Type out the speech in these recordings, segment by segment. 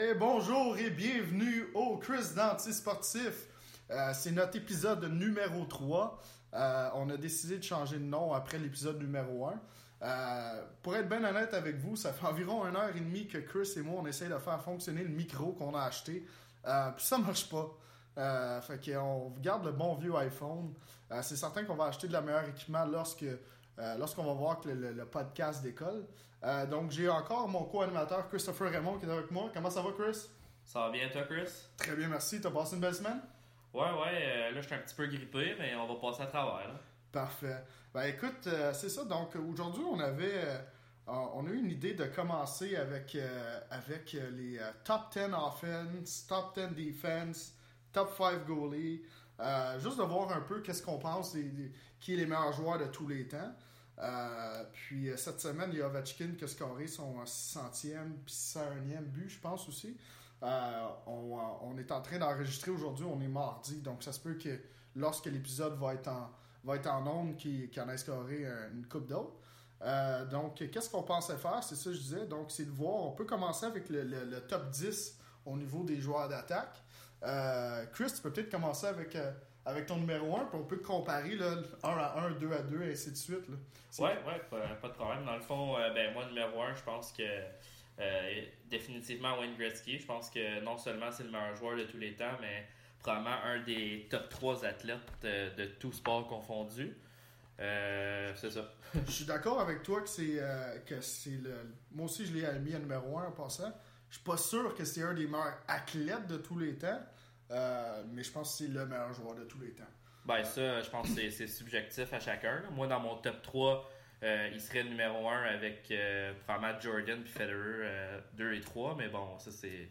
Et bonjour et bienvenue au Chris Danti Sportif. Euh, c'est notre épisode numéro 3. Euh, on a décidé de changer de nom après l'épisode numéro 1. Euh, pour être bien honnête avec vous, ça fait environ une heure et demie que Chris et moi on essaye de faire fonctionner le micro qu'on a acheté. Puis ça marche pas. Fait qu'on garde le bon vieux iPhone. C'est certain qu'on va acheter de la meilleure équipement lorsque euh, lorsqu'on va voir que le, le- le podcast décolle. Euh, donc j'ai encore mon co-animateur Christopher Raymond qui est avec moi. Comment ça va Chris? Ça va bien, toi, Chris? Très bien, merci. T'as passé une belle semaine? Ouais, ouais, euh, là, je suis un petit peu grippé, mais on va passer à travers. Là. Parfait. Ben écoute, c'est ça. Donc aujourd'hui, on avait, on a eu une idée de commencer avec, avec les top 10 offense, top 10 defense, top 5 goalie. Euh, juste de voir un peu qu'est-ce qu'on pense des, des- qui est les meilleurs joueurs de tous les temps. Euh, puis euh, cette semaine, il y a Ovechkin qui a scoré son 600e puis 601e but, je pense aussi. Euh, on, est en train d'enregistrer aujourd'hui, on est mardi, donc ça se peut que lorsque l'épisode va être en, va être en ondes qui, qui en a scoré une coupe d'autres. Donc, qu'est-ce qu'on pensait faire? C'est ça que je disais. Donc, c'est de voir. On peut commencer avec le, le- top 10 au niveau des joueurs d'attaque. Chris, tu peux peut-être commencer avec, avec ton numéro 1, puis on peut comparer là, 1 à 1, 2 à 2, et ainsi de suite. là. C'est- Ouais, ouais, pas, pas de problème. Dans le fond, euh, ben, moi, numéro 1, je pense que euh, définitivement Wayne Gretzky. Je pense que non seulement c'est le meilleur joueur de tous les temps, mais probablement un des top 3 athlètes euh, de tout sport confondu. Euh, c'est ça. Je suis d'accord avec toi que c'est euh, que c'est le. Moi aussi, je l'ai mis à numéro 1 en passant. Je suis pas sûr que c'est un des meilleurs athlètes de tous les temps, euh, mais je pense que c'est le meilleur joueur de tous les temps. Ben, ça, je pense que c'est- subjectif à chacun. Moi, dans mon top 3, euh, il serait numéro 1 avec euh, probablement Jordan puis Federer euh, 2 et 3, mais bon, ça c'est.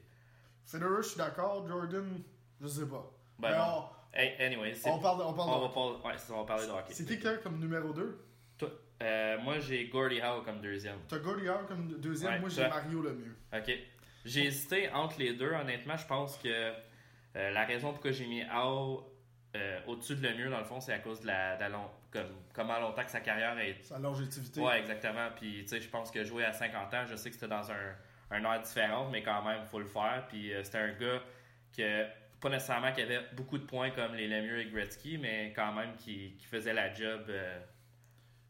Federer, je suis d'accord. Jordan, je sais pas. Ben, Mais bon. Hey, anyway, c'est- on, on parle, on parle On de va, ouais, ça, on va parler de hockey. C'est qui comme numéro 2 Toi, euh, moi, j'ai Gordie Howe comme deuxième. T'as Gordy Howe comme deuxième, Ouais, moi j'ai. Mario le mieux. OK. J'ai hésité entre les deux. Honnêtement, je pense que euh, la raison pourquoi j'ai mis Howe euh, au-dessus de Lemieux, dans le fond, c'est à cause de la, de la long- comme, comment longtemps que sa carrière a été. Sa longévité. Ouais, exactement. Puis, tu sais, je pense que jouer à 50 ans, je sais que c'était dans un, un air différent, mais quand même, il faut le faire. Puis, euh, c'était un gars que, pas nécessairement qui avait beaucoup de points comme les Lemieux et Gretzky, mais quand même qui, qui faisait la job.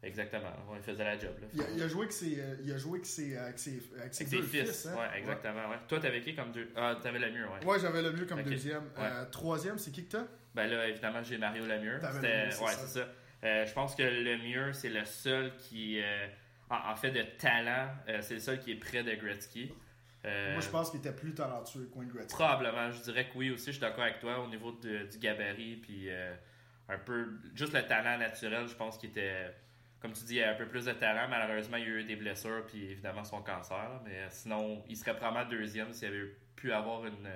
Euh, exactement. Ouais, il faisait la job. Là, Il, a, il a joué avec ses, euh, il a joué avec ses, euh, avec ses, avec ses Avec deux ses fils. fils. hein. Ouais, exactement. Ouais. Toi, t'avais qui comme deux? Ah, t'avais Lemieux, ouais. Ouais, j'avais le mieux comme deuxième. Euh, troisième, c'est qui que t'as? Ben là, évidemment, j'ai Mario Lemieux. T'avais C'était- Lemieux, c'est ouais, ça. c'est ça. Euh, je pense que Lemieux, c'est le seul qui, euh, en, fait, de talent, euh, c'est le seul qui est près de Gretzky. Euh, Moi, je pense qu'il était plus talentueux que Wayne Gretzky. Probablement, je dirais que oui aussi, je suis d'accord avec toi au niveau de- du gabarit, puis euh, un peu, juste le talent naturel, je pense qu'il était, comme tu dis, il y a un peu plus de talent. Malheureusement, il y a eu des blessures, puis évidemment son cancer, là. mais sinon, il serait probablement deuxième s'il avait pu avoir une,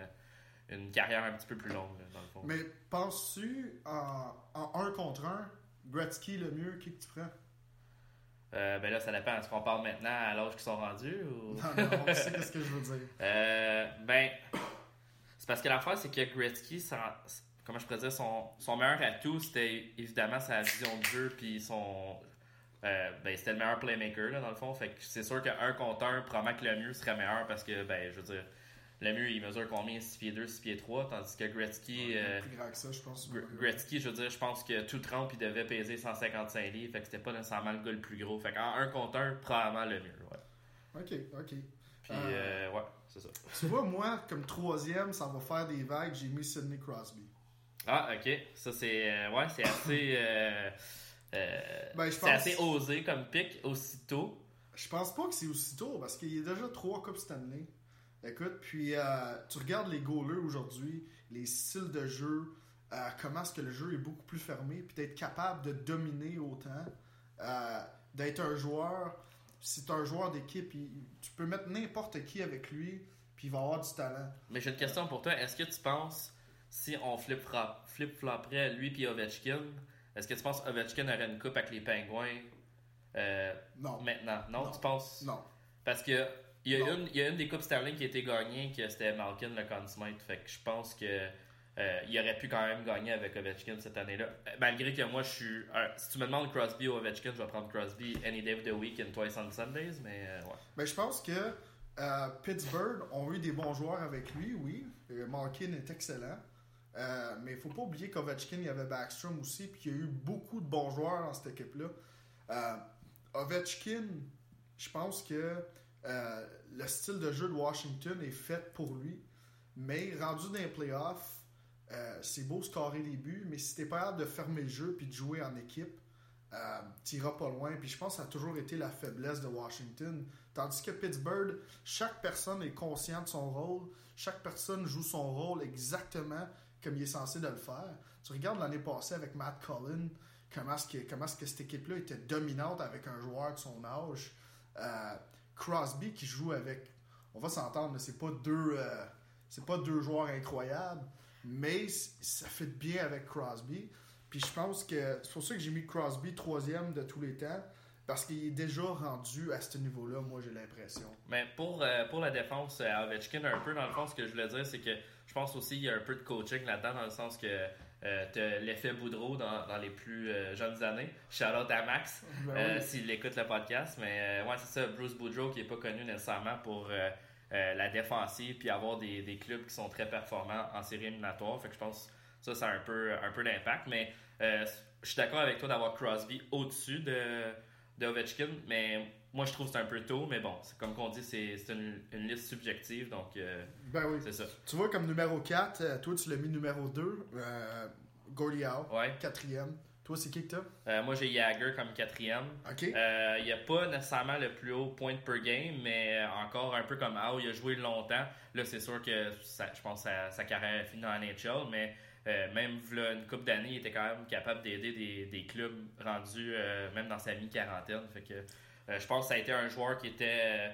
une carrière un petit peu plus longue, là, dans le fond. Mais penses-tu en, en un contre un, Gretzky le mieux, qui que tu prends? Euh, ben là, ça dépend. Est-ce qu'on parle maintenant à l'âge qu'ils sont rendus ou... Non, non, tu sais ce que je veux dire. Euh, ben, c'est parce que l'affaire, c'est que Gretzky, ça- comment je pourrais dire, son, son meilleur atout, c'était évidemment sa vision de jeu, puis son. Euh, ben, c'était le meilleur playmaker, là, dans le fond. Fait que c'est sûr qu'un contre un, probablement que le mieux serait meilleur parce que, ben, je veux dire, le mieux, il mesure combien? 6 pieds 2, 6 pieds 3, tandis que Gretzky. euh, plus grand que ça, je pense. Gre- Gretzky, je veux dire, je pense que tout trempe, il devait peser 155 livres, fait que c'était pas nécessairement le gars le plus gros. Fait qu'en un contre un, probablement le mieux, ouais. Ok, ok. Puis, Euh, euh, ouais, c'est ça. Tu vois, moi, comme troisième, ça va faire des vagues, j'ai mis Sidney Crosby. Ah, ok. Ça, c'est. euh, ouais, c'est assez. Euh, Ben, je c'est pense- assez osé comme pic aussitôt. Je pense pas que c'est aussitôt, parce qu'il y a déjà trois Coupes Stanley. Écoute, puis euh, tu regardes les goalers aujourd'hui, les styles de jeu, euh, comment est-ce que le jeu est beaucoup plus fermé, puis d'être capable de dominer autant, euh, d'être un joueur, si tu un joueur d'équipe, il- tu peux mettre n'importe qui avec lui, puis il va avoir du talent. Mais j'ai une question pour toi. Est-ce que tu penses, si on flip-flop, flip-flopperait lui puis Ovechkin, est-ce que tu penses Ovechkin aurait une coupe avec les Pingouins euh, Non. maintenant? Non, Non. tu penses? Non. Parce que il y, a une, il y a une des coupes Sterling qui a été gagnée, que c'était Malkin le Conn Smythe. Fait que je pense que euh, il aurait pu quand même gagner avec Ovechkin cette année-là. Euh, Malgré que moi, je suis. euh, si tu me demandes Crosby ou Ovechkin, je vais prendre Crosby any day of the week and twice on Sundays, mais euh, ouais. Ben, je pense que Pittsburgh ont eu des bons joueurs avec lui, oui. Malkin est excellent. Euh, mais il faut pas oublier qu'Ovechkin, il y avait Backstrom aussi, puis il y a eu beaucoup de bons joueurs dans cette équipe-là. Euh, Ovechkin, je pense que euh, le style de jeu de Washington est fait pour lui, mais rendu dans les playoffs, euh, c'est beau scorer des buts, mais si t'es pas capable de fermer le jeu puis de jouer en équipe, euh, t'iras pas loin. Puis je pense que ça a toujours été la faiblesse de Washington. Tandis que Pittsburgh, chaque personne est conscient de son rôle, chaque personne joue son rôle exactement comme il est censé de le faire. Tu regardes l'année passée avec Matt Cullen, comment est-ce que, comment est-ce que cette équipe-là était dominante avec un joueur de son âge. Euh, Crosby qui joue avec, on va s'entendre, c'est pas deux, euh, c'est pas deux joueurs incroyables, mais ça fait bien avec Crosby. Puis je pense que c'est pour ça que j'ai mis Crosby troisième de tous les temps, parce qu'il est déjà rendu à ce niveau-là, moi j'ai l'impression. Mais pour, euh, pour la défense Ovechkin, un peu dans le fond, ce que je voulais dire, c'est que je pense aussi qu'il y a un peu de coaching là-dedans, dans le sens que euh, t'as l'effet Boudreau dans, dans les plus euh, jeunes années. Out à Max, Ben euh, oui. s'il écoute le podcast. Mais euh, ouais, c'est ça, Bruce Boudreau qui est pas connu nécessairement pour la défensive puis avoir des, des clubs qui sont très performants en série éliminatoire. Fait que je pense que ça, ça a un peu, un peu d'impact. Mais je suis d'accord avec toi d'avoir Crosby au-dessus de, de Ovechkin, mais moi je trouve que c'est un peu tôt. Mais bon, c'est comme qu'on dit, c'est une, une liste subjective, donc euh, Ben oui. c'est ça. Tu vois, comme numéro 4, euh, toi tu l'as mis numéro 2, euh, Howe, Ouais. quatrième. Toi, c'est qui que t'as? Euh, moi j'ai Jagger comme quatrième. Ok. Euh, il n'y a pas nécessairement le plus haut point per game, mais encore un peu comme Howe, il a joué longtemps. Là, c'est sûr que ça- je pense que sa, sa carrière est finie dans la NHL, mais euh, même une couple d'années, il était quand même capable d'aider des, des clubs rendus euh, même dans sa mi-quarantaine. Fait que euh, je pense que ça a été un joueur qui était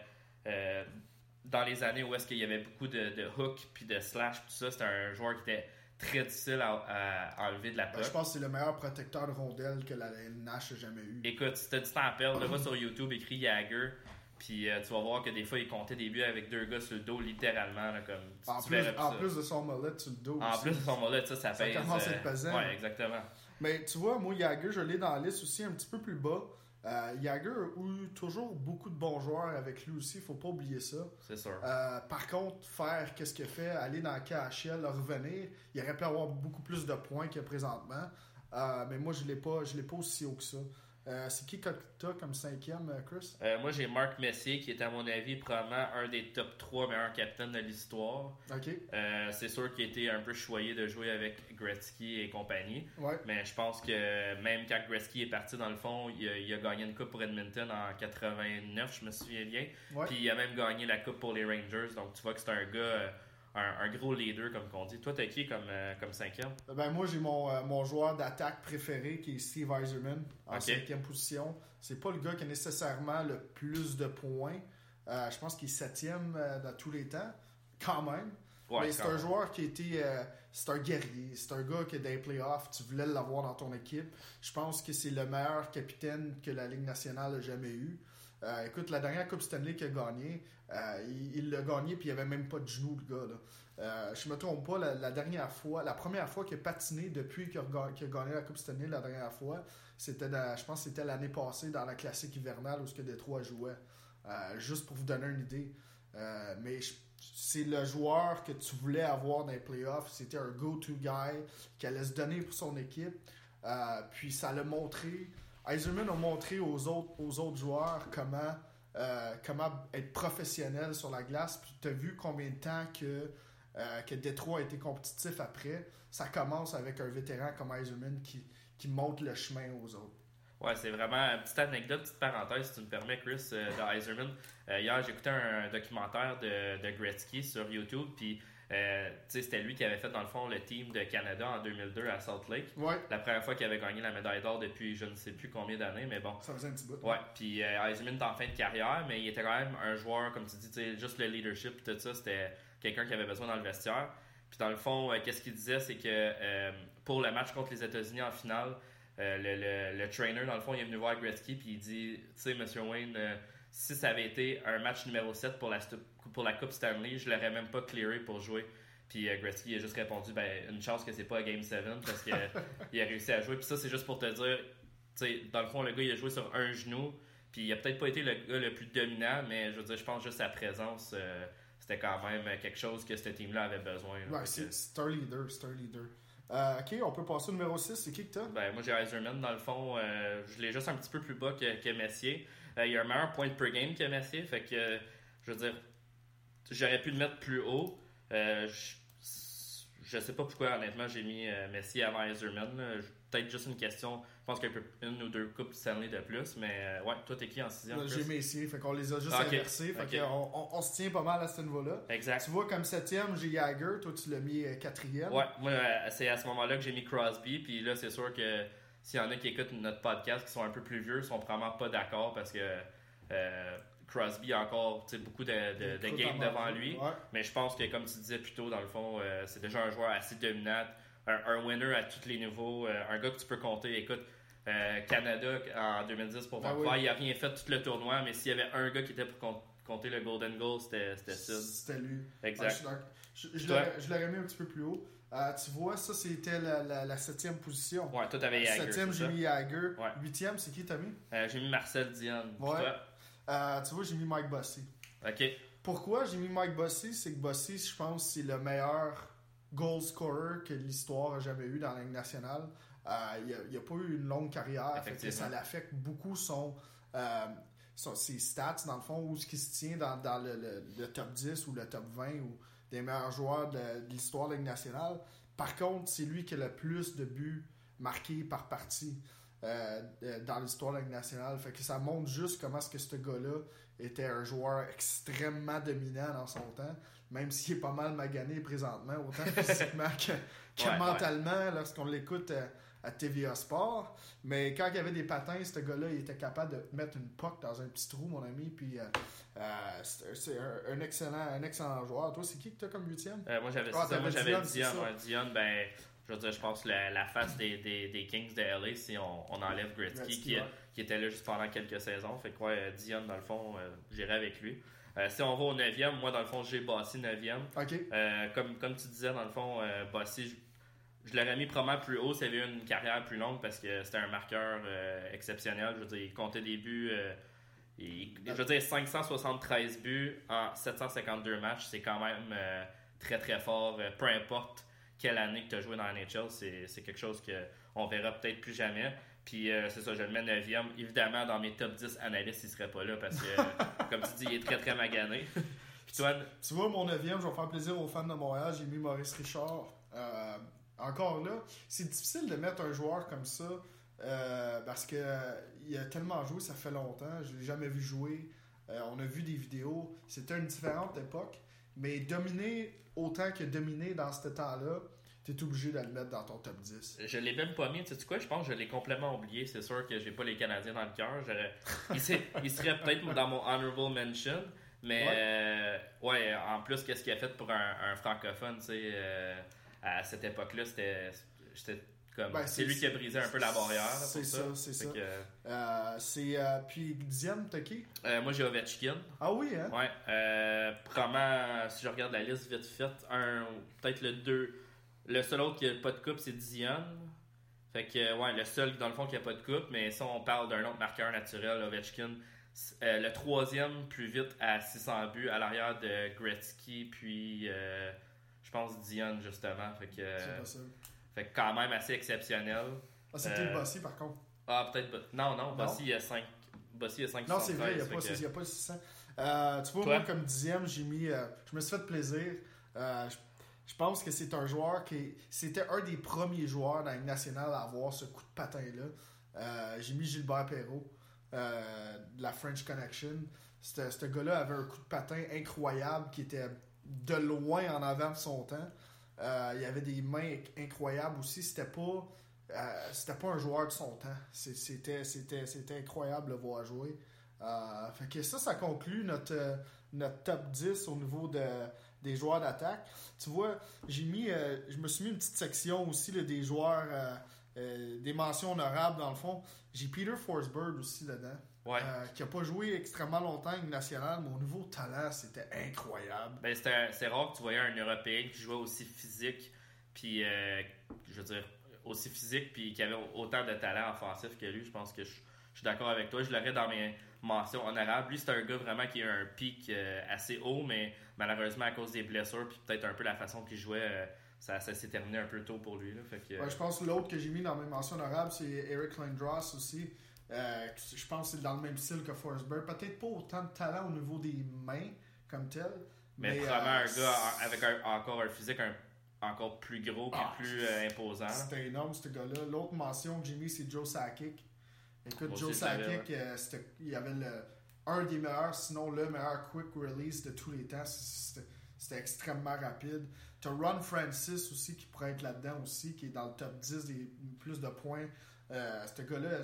dans les années où est-ce qu'il y avait beaucoup de, de hooks puis de slash tout ça, c'était un joueur qui était très difficile à, à enlever de la Ben, puck. je pense que c'est le meilleur protecteur de rondelles que la NH a jamais eu. Écoute, si t'as du temps à perdre, va sur YouTube, écris Jagger, puis euh, tu vas voir que des fois, il comptait des buts avec deux gars sur le dos, littéralement, là, comme tu, En tu plus, en plus de son mollet sur le dos. En aussi. plus de ce moment-là, ça, ça Ça pèse. commence à euh, être pesant. Ouais, exactement. Mais tu vois, moi, Jagger, je l'ai dans la liste aussi un petit peu plus bas. Euh, Jagger a eu toujours beaucoup de bons joueurs avec lui aussi, faut pas oublier ça. C'est sûr. Euh, par contre, faire qu'est-ce qu'il fait, aller dans le KHL, revenir, il aurait pu avoir beaucoup plus de points que présentement. Euh, mais moi, je l'ai pas, je l'ai pas aussi haut que ça. Euh, c'est qui que t'as comme cinquième, euh, Chris? Euh, moi, j'ai Marc Messier, qui est, à mon avis, probablement un des top 3 meilleurs capitaines de l'histoire. Ok, Euh, c'est sûr qu'il a été un peu choyé de jouer avec Gretzky et compagnie. ouais. Mais je pense que même quand Gretzky est parti, dans le fond, il a, il a gagné une coupe pour Edmonton en 89, je me souviens bien. Ouais. Puis il a même gagné la coupe pour les Rangers. Donc tu vois que c'est un gars, un, un gros leader, comme qu'on dit. Toi, t'as qui comme, euh, comme cinquième? Ben moi j'ai mon, euh, mon joueur d'attaque préféré qui est Steve Eiserman en cinquième position. C'est pas le gars qui a nécessairement le plus de points. Euh, je pense qu'il est septième euh, dans tous les temps, quand même. Mais c'est un même. joueur qui euh, c'est un guerrier. C'est un gars qui, dans les playoffs, tu voulais l'avoir dans ton équipe. Je pense que c'est le meilleur capitaine que la Ligue nationale a jamais eu. Euh, écoute, la dernière Coupe Stanley qu'il a gagné, euh, il l'a gagné puis il avait même pas de genou, le gars. Là. Euh, je me trompe pas, la, dernière fois, la première fois qu'il a patiné depuis qu'il a, gagné la Coupe Stanley la dernière fois, c'était je pense c'était l'année passée dans la classique hivernale où ce que Détroit jouait. Euh, juste pour vous donner une idée. Euh, mais c'est le joueur que tu voulais avoir dans les playoffs. C'était un go-to guy qui allait se donner pour son équipe. Euh, puis ça l'a montré. Eiserman a montré aux autres, aux autres joueurs comment, euh, comment être professionnel sur la glace. Puis tu as vu combien de temps que, euh, que Détroit a été compétitif après. Ça commence avec un vétéran comme Eiserman qui, qui le chemin aux autres. Ouais, c'est vraiment une petite anecdote, petite parenthèse, si tu me permets, Chris, euh, de Eiserman. Euh, hier, j'écoutais un documentaire de, de Gretzky sur YouTube, puis euh, c'était lui qui avait fait, dans le fond, le team de Canada en 2002 à Salt Lake. Ouais, La première fois qu'il avait gagné la médaille d'or depuis je ne sais plus combien d'années, mais bon. ça faisait un petit bout. Ouais, puis euh, Eisenman est en fin de carrière, mais il était quand même un joueur, comme tu dis, juste le leadership, tout ça, c'était quelqu'un qui avait besoin dans le vestiaire. Puis dans le fond, euh, qu'est-ce qu'il disait, c'est que euh, pour le match contre les États-Unis en finale, le, le, le trainer, dans le fond, il est venu voir Gretzky, puis il dit, tu sais, Monsieur Wayne, si ça avait été un match numéro 7 pour la, pour la Coupe Stanley, je l'aurais même pas clearé pour jouer. Puis euh, Gretzky a juste répondu, ben, une chance que c'est pas Game 7 parce qu'il a réussi à jouer. Puis ça, c'est juste pour te dire, tu sais, dans le fond, le gars, il a joué sur un genou, puis il a peut-être pas été le gars le plus dominant, mais je veux dire, je pense juste sa présence, euh, c'était quand même quelque chose que ce team-là avait besoin. Ouais, c'est un leader, c'est un leader. Euh, ok, on peut passer au numéro 6. C'est qui que t'as? Ben, Moi, j'ai Iserman. Dans le fond, euh, je l'ai juste un petit peu plus bas que, que Messier. il a un meilleur point per game que Messier. Fait que, je veux dire, j'aurais pu le mettre plus haut. je, je sais pas pourquoi, honnêtement, j'ai mis Messier avant Iserman. Peut-être juste une question je pense qu'il y a une ou deux coupes Stanley de plus, mais euh, ouais, toi t'es qui en sixième J'ai Messier, fait qu'on les a juste inversés, fait qu'on on, se tient pas mal à ce niveau-là. Exact. Tu vois, comme septième, j'ai Jagger, toi tu l'as mis euh, quatrième. Ouais, moi euh, c'est à ce moment-là que j'ai mis Crosby, puis là c'est sûr que s'il y en a qui écoutent notre podcast qui sont un peu plus vieux, ils sont probablement pas d'accord parce que Crosby a encore beaucoup de, de, games devant lui. Mais je pense que, comme tu disais plus tôt, dans le fond, c'est déjà un joueur assez dominant, un, winner à tous les niveaux, un gars que tu peux compter. Écoute, euh, Canada en 2010 pour ben Vancouver. Il n'a rien fait tout le tournoi, mais s'il y avait un gars qui était pour compter le Golden Goal, c'était. C'était lui. Exact. je, je l'aurais mis un petit peu plus haut. Euh, tu vois, ça c'était la, la, septième position. Ouais, toi t'avais Jagger. Septième, j'ai mis. Huitième, c'est qui t'as mis? Euh, J'ai mis Marcel Dion. Ouais. Tu vois, j'ai mis Mike Bossy. Ok. Pourquoi j'ai mis Mike Bossy? C'est que Bossy, je pense, c'est le meilleur goal scorer que l'histoire a jamais eu dans la Ligue nationale. Euh, il n'a pas eu une longue carrière. ça l'affecte beaucoup euh, son, ses stats, dans le fond, où ce qui se tient dans, le, top 10 ou le top 20 ou des meilleurs joueurs de, l'histoire de la Ligue nationale. Par contre, c'est lui qui a le plus de buts marqués par partie euh, dans l'histoire de la nationale. Fait que ça montre juste comment est-ce que ce gars-là était un joueur extrêmement dominant dans son temps, même s'il est pas mal magané présentement, autant physiquement que, mentalement, lorsqu'on l'écoute à TVA Sport. Mais quand il y avait des patins, ce gars-là, il était capable de mettre une puck dans un petit trou, mon ami. Puis euh, euh, c'est un, excellent, un excellent joueur. Toi, c'est qui que tu as comme huitième? Euh, Moi, j'avais ah, Dion. Dion, ben, je veux dire, je pense la, la face des, des, des, Kings de LA si on, on enlève Gretzky, qui, qui, était là juste pendant quelques saisons. Fait quoi, Dion, dans le fond, j'irai avec lui. si on va au 9e, moi, dans le fond, j'ai Bossy 9e. comme, comme tu disais, dans le fond, Bossy, je l'aurais mis probablement plus haut s'il avait eu une carrière plus longue parce que c'était un marqueur euh, exceptionnel. Je veux dire, il comptait des buts. Euh, je veux dire, 573 buts en 752 matchs, c'est quand même euh, très très fort. peu importe quelle année que tu as joué dans la NHL, c'est quelque chose qu'on verra peut-être plus jamais. Puis c'est ça, je le mets 9e. Évidemment, dans mes top 10 analystes, il serait pas là parce que, comme tu dis, il est très très magané. Tu vois, mon 9e, je vais faire plaisir aux fans de Montréal. J'ai mis Maurice Richard encore là, c'est difficile de mettre un joueur comme ça euh, parce que il a tellement joué, ça fait longtemps. Je l'ai jamais vu jouer. Euh, on a vu des vidéos. C'était une différente époque. Mais dominer autant que dominer dans ce temps-là, tu es obligé de le mettre dans ton top 10. Je l'ai même pas mis. Tu sais quoi? Je pense que je l'ai complètement oublié. C'est sûr que j'ai pas les Canadiens dans le cœur. Il, serait, peut-être dans mon honorable mention. Mais ouais, euh, en plus, qu'est-ce qu'il a fait pour un, francophone, tu sais à cette époque-là, c'était ben, c'est lui qui a brisé un peu la barrière. C'est ça, c'est ça. Euh, c'est euh, puis dixième, t'as qui? Euh, Moi j'ai Ovechkin. Ah oui, hein? Ouais. Euh, probablement, si je regarde la liste vite faite, un peut-être le deux. Le seul autre qui a pas de coupe, c'est Dion. Fait que ouais, le seul dans le fond qui a pas de coupe, mais si on parle d'un autre marqueur naturel, Ovechkin. le troisième plus vite à 600 buts à l'arrière de Gretzky, puis je pense Dion, justement. Fait que, c'est. Fait que quand même assez exceptionnel. Ah, c'était euh, Bossy par contre. Ah, peut-être. Non, non, Bossy, il y a 5. Bossy, il y a 5 Non, c'est vrai, il n'y a, pas, que... a pas 600. Euh, tu vois, moi, comme dixième, j'ai mis. Euh, je me suis fait plaisir. Euh, je, pense que c'est un joueur qui. C'était un des premiers joueurs dans la nationale à avoir ce coup de patin-là. J'ai mis Gilbert Perrault de la French Connection. Ce gars-là avait un coup de patin incroyable qui était de loin en avant de son temps. Euh, il y avait des mains incroyables aussi. C'était pas, euh, c'était pas un joueur de son temps. C'était, c'était, c'était incroyable de le voir jouer. Euh, fait que ça, ça conclut notre, notre top 10 au niveau de, des joueurs d'attaque. Tu vois, j'ai mis, je me suis mis une petite section aussi des joueurs, des mentions honorables dans le fond. J'ai Peter Forsberg aussi dedans. Euh, qui n'a pas joué extrêmement longtemps en nationale, mais au niveau talent, c'était incroyable. Ben, c'est rare que tu voyais un Européen qui jouait aussi physique, puis euh, je veux dire, aussi physique, puis qui avait autant de talent offensif que lui. Je pense que je, suis d'accord avec toi. Je l'aurais dans mes, mention honorable. Lui, c'est un gars vraiment qui a un pic euh, assez haut, mais malheureusement, à cause des blessures, puis peut-être un peu la façon qu'il jouait, ça, ça s'est terminé un peu tôt pour lui. Là. Fait que, Ouais, je pense que l'autre que j'ai mis dans mes mentions honorables, c'est Eric Lindros aussi. Euh, je pense que c'est dans le même style que Forsberg. Peut-être pas autant de talent au niveau des mains comme tel. mais, mais, probablement euh, un gars avec un- encore un physique un- encore plus gros et Ah, plus euh, imposant. C'était énorme, ce gars-là. L'autre mention mis, c'est Joe Sakic. Écoute, Joe Sakic, il avait le, un des meilleurs, sinon le meilleur quick release de tous les temps. C'était extrêmement rapide. T'as Ron Francis aussi qui pourrait être là-dedans aussi, qui est dans le top 10 des plus de points. Ce gars-là,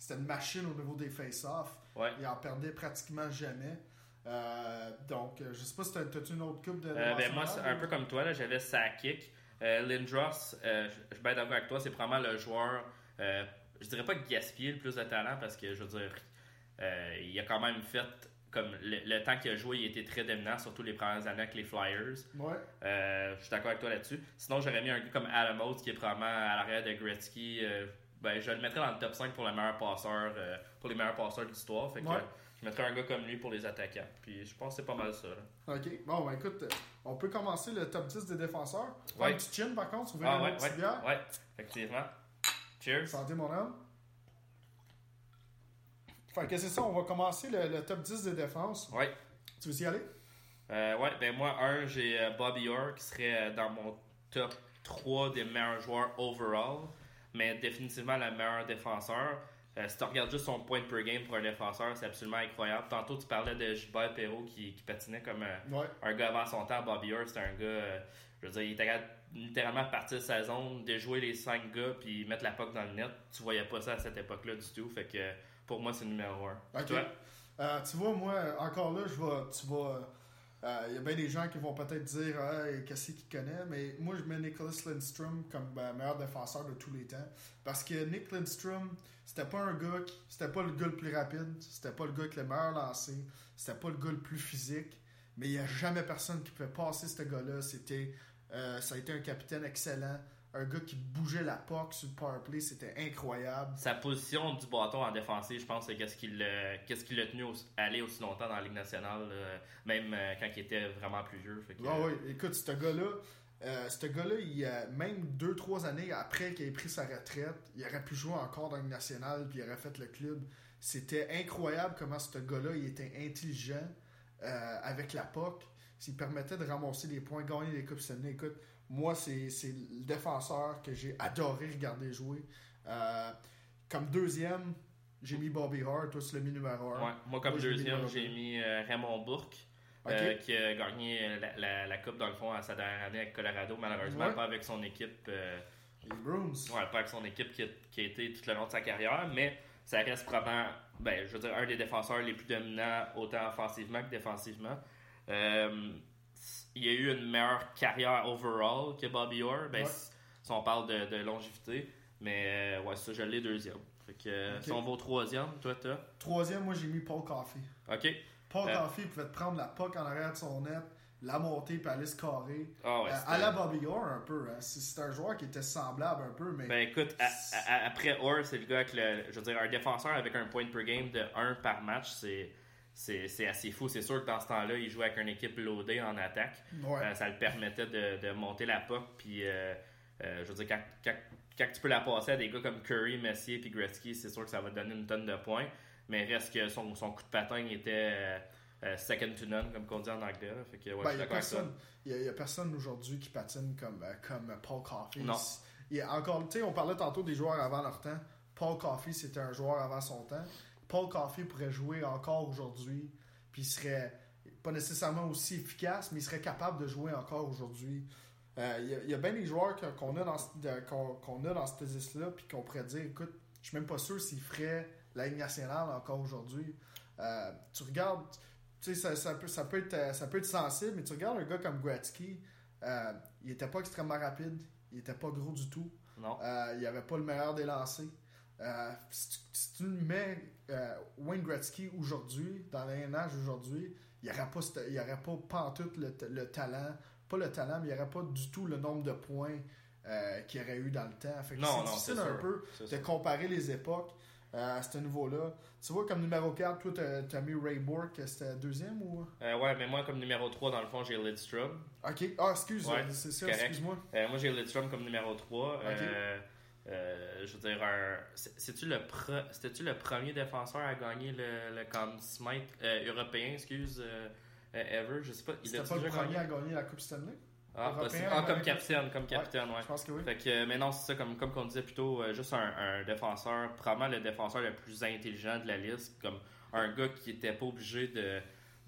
c'était une machine au niveau des face-offs. Ouais. Il en perdait pratiquement jamais. Euh, donc, euh, je sais pas si t'as t'as-tu une autre coupe de. Euh, ben, moi, c'est un peu comme toi, j'avais Sakic. Euh, Lindros, euh, je suis bien d'accord avec toi, c'est probablement le joueur, je dirais pas gaspiller le plus de talent parce que, je veux dire, il a quand même fait, comme le, le temps qu'il a joué, il était très dominant, surtout les premières années avec les Flyers. Ouais. Euh, je suis d'accord avec toi là-dessus. Sinon, j'aurais mis un gars comme Adam Oates qui est probablement à l'arrière de Gretzky. Euh, ben, je le mettrais dans le top 5 pour le meilleur passeur, euh, pour les meilleurs passeurs de l'histoire. Fait que Ouais. je mettrais un gars comme lui pour les attaquants. Puis je pense que c'est pas mal ça. là. Ok, bon, ben écoute, euh, on peut commencer le top 10 des défenseurs. Ouais. un petit chin par contre, Ah ouais, petite ouais, bière. ouais, effectivement. Cheers. Santé, mon homme. Fait que c'est ça, on va commencer le, le top 10 des défenses. Ouais. Tu veux y aller? Euh, ouais, ben moi, un, j'ai Bobby Orr qui serait dans mon top 3 des meilleurs joueurs overall, mais définitivement le meilleur défenseur. Euh, si tu regardes juste son point per game pour un défenseur, c'est absolument incroyable. Tantôt, tu parlais de Gilbert Perrault qui, qui patinait comme Ouais. un gars avant son temps. Bobby Orr, c'était un gars, euh, je veux dire, il était littéralement de partir de sa zone, de jouer les 5 gars puis mettre la puck dans le net. Tu voyais pas ça à cette époque-là du tout. Fait que pour moi, c'est numéro 1. Ok. Toi? Euh, tu vois, moi, encore là, je vais. Tu vas. Il y a bien des gens qui vont peut-être dire ah, qu'est-ce qu'il connaît, mais moi je mets Nicholas Lindstrom comme ben, meilleur défenseur de tous les temps. Parce que Nick Lindstrom, c'était pas un gars qui. C'était pas le gars le plus rapide, c'était pas le gars avec le meilleur lancé, c'était pas le gars le plus physique, mais il y a jamais personne qui pouvait passer ce gars-là. Euh, ça a été un capitaine excellent. Un gars qui bougeait la POC sur le powerplay, c'était incroyable. Sa position du bâton en défensive, je pense, c'est qu'est-ce qui l'a qu'est-ce qui l'a tenu aller aussi longtemps dans la Ligue nationale, euh, même euh, quand il était vraiment plus vieux. Fait que, Ah oui, écoute, ce gars-là, euh, ce gars-là, il a même 2-3 années après qu'il ait pris sa retraite, il aurait pu jouer encore dans le national, puis il aurait fait le club. C'était incroyable comment ce gars-là, il était intelligent euh, avec la POC. S'il permettait de ramasser des points, gagner des Coupes Stanley. Écoute, moi, c'est c'est le défenseur que j'ai adoré regarder jouer. Euh, comme deuxième, j'ai mis Bobby Hart, toi, c'est le mis numéro 1. Ouais, moi, comme Moi, j'ai mis deuxième, j'ai mis euh, Raymond Bourque, Ok. euh, qui a gagné euh, la, la- la Coupe, dans le fond, à sa dernière année avec Colorado, malheureusement, Ouais. pas avec son équipe. euh, Les Bruins. Ouais, pas avec son équipe qui a, qui a été tout le long de sa carrière, mais ça reste probablement, ben, je veux dire, un des défenseurs les plus dominants, autant offensivement que défensivement. Euh, il a eu une meilleure carrière overall que Bobby Orr, ben, Ouais. si, si on parle de, de longévité, mais euh, ouais, ça, je l'ai deuxième. Fait que, euh, si on va au troisième, toi, t'as? Troisième, moi, j'ai mis Paul Coffey. Ok. Paul Euh. Coffey pouvait te prendre la puck en arrière de son net, la monter puis aller se carrer. Ah ouais, Euh, à la Bobby Orr un peu. Hein. C'est c'est un joueur qui était semblable un peu, mais Ben écoute, à- à- après Orr, c'est le gars avec le. Je veux dire, un défenseur avec un point per game de 1 par match, c'est. C'est assez fou. C'est sûr que dans ce temps-là, il jouait avec une équipe loadée en attaque. ouais. Euh, ça le permettait de, de monter la puck. Puis, euh, euh, je veux dire, quand, quand- quand tu peux la passer à des gars comme Curry, Messier puis Gretzky, c'est sûr que ça va te donner une tonne de points. Mais reste que son, son coup de patin était euh, second to none, comme on dit en anglais. Fait que, ouais, Ben, je il suis n'y il y a- personne aujourd'hui qui patine comme, comme Paul Coffey. Non. Il y a encore, tu sais, on parlait tantôt des joueurs avant leur temps. Paul Coffey, c'était un joueur avant son temps. Paul Coffey pourrait jouer encore aujourd'hui, puis il serait pas nécessairement aussi efficace, mais il serait capable de jouer encore aujourd'hui. Euh, Il y, a- il y a bien des joueurs qu'on a dans, qu'on a dans cette liste-là, puis qu'on pourrait dire, écoute, je suis même pas sûr s'il ferait la Ligue nationale encore aujourd'hui. Euh, tu regardes, tu sais, ça, ça peut, ça, peut être, euh, ça peut être sensible, mais tu regardes un gars comme Gretzky, euh, il était pas extrêmement rapide, il était pas gros du tout, Non. il avait pas le meilleur des lancers. Euh, si, tu, si tu mets euh, Wayne Gretzky aujourd'hui, dans l'âge aujourd'hui, il n'y aurait pas, cette- il y aurait pas pantoute le, le talent, pas le talent, mais il n'y aurait pas du tout le nombre de points euh, qu'il y aurait eu dans le temps. Fait que Non, c'est difficile c'est un sûr. peu de sûr. comparer les époques. à ce niveau-là. Tu vois, comme numéro 4, toi, t'as t'as mis Ray Bork, c'était deuxième ou? Euh, ouais, mais moi, comme numéro 3, dans le fond, j'ai Lidstrom. Ok. Ah, excuse, Ouais, c'est ça, excuse-moi. Euh, moi, j'ai Lidstrom comme numéro 3. Euh, euh, je veux dire, c'est-tu le, le premier défenseur à gagner le, le Conn Smythe euh, européen, excuse, euh, euh, ever? Je sais pas. Il C'était pas le premier gagné? à gagner la Coupe Stanley? Ah, européen Ah, comme capitaine, comme capitaine, ouais. Je pense que oui. Fait que, mais non, c'est ça, comme, comme on disait plutôt, juste un, un défenseur, probablement le défenseur le plus intelligent de la liste, comme un gars qui était pas obligé de,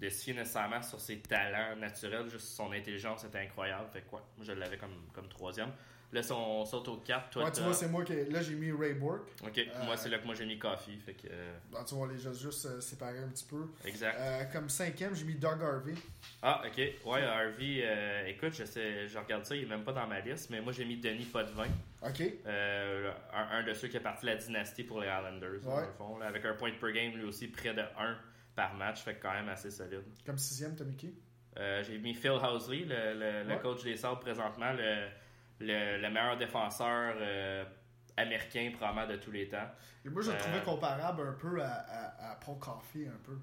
de se fier nécessairement sur ses talents naturels, juste son intelligence était incroyable. Fait que, ouais, moi je l'avais comme, comme troisième. Là, si on saute au 4, toi, Ouais, tu vois, c'est moi qui. Là, j'ai mis Ray Bork. Ok, Euh, moi c'est là que moi j'ai mis Coffee, fait que, euh, Bon, tu vois, les gens juste euh, séparés un petit peu. exact. Euh, comme cinquième, j'ai mis Doug Harvey. Ah, ok, ouais, Harvey, euh, écoute, je sais, je regarde ça, il est même pas dans ma liste, mais moi j'ai mis Denis Potvin. Ok. Euh, un, un de ceux qui a parti de la dynastie pour les Islanders, dans Ouais. le fond, là, avec un point per game, lui aussi près de 1 par match, fait quand même assez solide. Comme sixième, t'as mis qui? Euh, J'ai mis Phil Housley, le, le- le coach des Sabres présentement, le, le, le meilleur défenseur euh, américain probablement de tous les temps. Et moi, je le Euh, trouvais comparable un peu à, à, à Paul Coffey, un peu.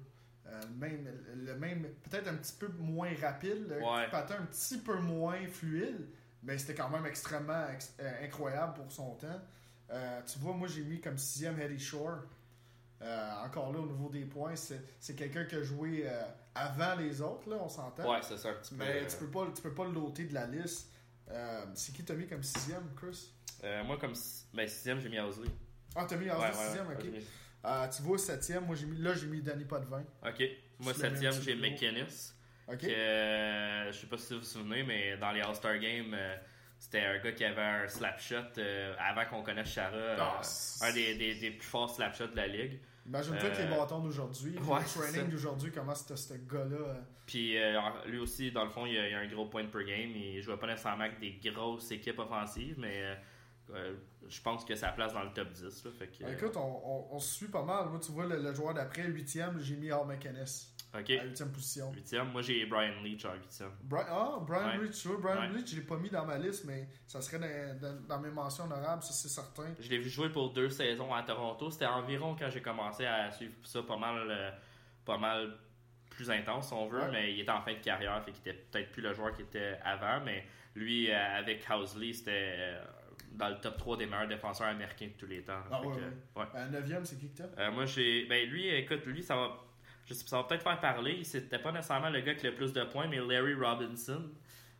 Euh, le même, le même peut-être un petit peu moins rapide, le Ouais. patin un petit peu moins fluide, mais c'était quand même extrêmement ex- euh, incroyable pour son temps. Euh, tu vois, moi, j'ai mis comme sixième Eddie Shore. Euh, encore là, au niveau des points, c'est quelqu'un qui a joué euh, avant les autres, là, on s'entend. Ouais, c'est ça. Mais euh, tu peux pas, tu peux pas le loter de la liste. C'est qui t'as mis comme sixième, Chris? Moi, comme ben, sixième, j'ai mis Housley. Ah, t'as mis Housley ouais, sixième, ouais, ok. Euh, tu vois, septième, moi j'ai mis, là j'ai mis Danny Potvin. Ok, moi septième, j'ai. McKinnis. Ok. Que, euh, je sais pas si vous vous souvenez, mais dans les All-Star Games, euh, c'était un gars qui avait un slap shot avant qu'on connaisse Chara, Ah, un des, des, des plus forts slap shots de la ligue. Imagine-toi que les Euh, bâtons d'aujourd'hui, ouais, le training ça. d'aujourd'hui, comment c'était ce gars-là. euh, Puis euh, lui aussi, dans le fond, il a, il a un gros point per game. Il jouait pas nécessairement avec des grosses équipes offensives, mais euh, euh, je pense que sa place dans le top 10. Là, fait que, euh, Écoute, on, on, on se suit pas mal. Moi, tu vois, le, le joueur d'après, huitième, j'ai mis Al McInnes ok, à huitième position. huitième. Moi, j'ai Brian Leach en huitième. Bri- ah, Brian Ouais. Leach, tu vois, Brian Ouais. Leach, je l'ai pas mis dans ma liste, mais ça serait dans, dans- dans mes mentions honorables, ça c'est certain. Je l'ai vu jouer pour deux saisons à Toronto. C'était environ quand j'ai commencé à suivre ça pas mal, euh, pas mal plus intense, si on veut, Ouais. mais il était en fin de carrière, fait qu'il était peut-être plus le joueur qu'il était avant, mais lui, euh, avec Housley, c'était euh, dans le top 3 des meilleurs défenseurs américains de tous les temps. Ah ouais, que, ouais. ouais. Euh, neuvième, c'est qui que t'as? Moi, j'ai. Ben, lui, écoute, lui, ça va. Je sais, ça va peut-être faire parler. C'était pas nécessairement le gars qui a le plus de points, mais Larry Robinson.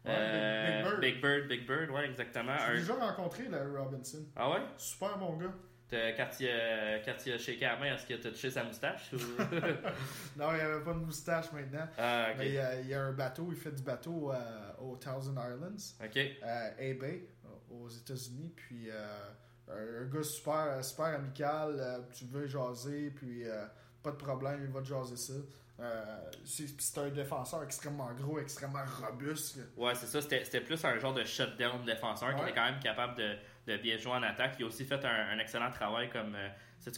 Ouais, Euh, Big- Big Bird. Big Bird, Big Bird, ouais, exactement. J'ai Un- déjà rencontré Larry Robinson. Ah ouais? Super bon gars. Quand il, a, quand il a shaké la main, est-ce que t'as touché sa moustache? ou- Non, il avait pas de moustache maintenant. ah, ok. Mais il y, a, il y a un bateau, il fait du bateau euh, aux Thousand Islands, Ok. à eBay, aux États-Unis. Puis euh, un, gars super, super amical, euh, tu veux jaser, puis euh, pas de problème, il va te jaser ça. Euh, c'est un défenseur extrêmement gros, extrêmement robuste. Ouais, c'est ça. C'était plus un genre de shutdown défenseur qui était quand même capable de, de bien jouer en attaque. Il a aussi fait un, un excellent travail comme. euh,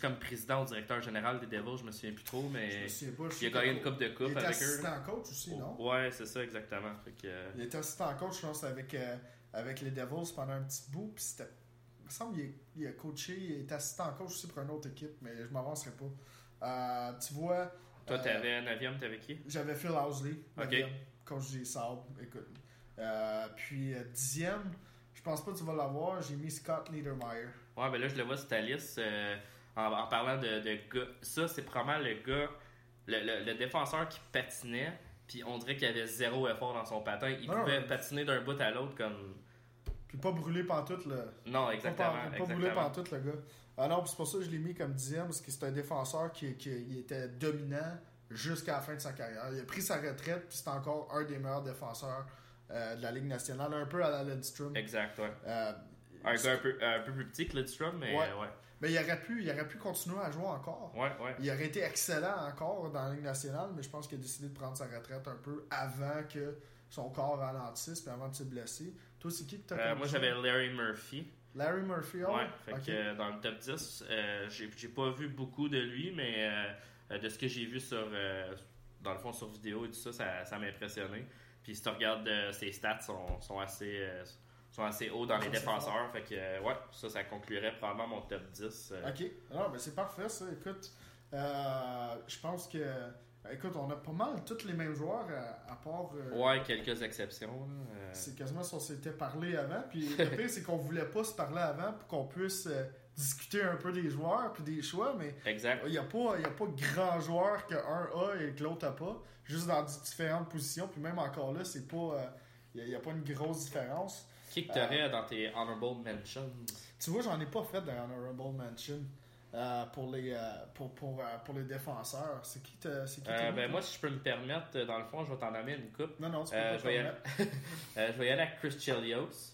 comme président ou directeur général des Devils Je me souviens plus trop, Je mais. me souviens pas, je Il a gagné une coupe de Il coupe était avec eux. assistant coach aussi, non? Ouais, c'est ça, exactement. Que, euh, Il était assistant coach, je pense, avec, euh, avec les Devils pendant un petit bout. Puis c'était. Il me semble qu'il il a coaché, il était assistant coach aussi pour une autre équipe, mais je m'avancerai pas. Euh, tu vois. Toi, euh, t'avais 9e, t'avais qui? J'avais Phil Housley, Ok. neuvième, coach des Sabres. Écoute. Euh, puis dixième, je pense pas que tu vas l'avoir, j'ai mis Scott Niedermeyer. Ouais, ben là, je le vois sur ta liste. en, en parlant de, de gars. Ça, c'est probablement le gars, le, le- le défenseur qui patinait, puis on dirait qu'il avait zéro effort dans son patin. Il Non, pouvait non. patiner d'un bout à l'autre comme. Puis pas brûlé pantoute, le. Non, exactement. pas, pas exactement. brûlé pantoute, le gars. Ah non, c'est pour ça que je l'ai mis comme dixième, parce que c'est un défenseur qui, qui il était dominant jusqu'à la fin de sa carrière. Il a pris sa retraite, puis c'est encore un des meilleurs défenseurs euh, de la Ligue nationale, un peu à la Lidstrom. Exact, ouais. Euh, Un gars un peu, un peu plus petit que Lidstrom, mais Ouais. mais il aurait, pu, il aurait pu continuer à jouer encore. Ouais, ouais. Il aurait été excellent encore dans la Ligue nationale, mais je pense qu'il a décidé de prendre sa retraite un peu avant que son corps ralentisse puis avant de se blesser. Toi, c'est qui que t'as Euh, moi, j'avais Larry Murphy. Larry Murphy. ah Ouais, fait que euh, dans le top 10, euh, j'ai j'ai pas vu beaucoup de lui, mais euh, de ce que j'ai vu sur, dans le fond, sur vidéo et tout ça, ça, ça m'a impressionné. Puis si tu regardes, ses stats sont, sont assez, sont assez hauts dans Ça, les défenseurs. Fait que, euh, ouais, ça, ça conclurait probablement mon top 10. euh. Ok, non, mais c'est parfait ça. Écoute, euh, je pense que. Écoute, on a pas mal tous les mêmes joueurs à, à part. euh, Ouais, quelques exceptions. euh. C'est quasiment si on s'était parlé avant. Puis le pire, c'est qu'on voulait pas se parler avant pour qu'on puisse euh, discuter un peu des joueurs puis des choix. Mais il n'y a, pas- y a pas grand joueur qu'un a et que l'autre a pas. Juste dans différentes positions. Puis même encore là, c'est pas. euh, il n'y a, pas une grosse différence. Qui que t'aurais dans tes honorable mentions? Tu vois, j'en ai pas fait d'un honorable mention. Euh, pour les euh, pour, pour, euh, pour les défenseurs. C'est qui qui ben, moi, si je peux me permettre, dans le fond, je vais t'en nommer une coupe. Non, non, tu peux pas je, vais aller... je vais y aller avec Chris Chelios.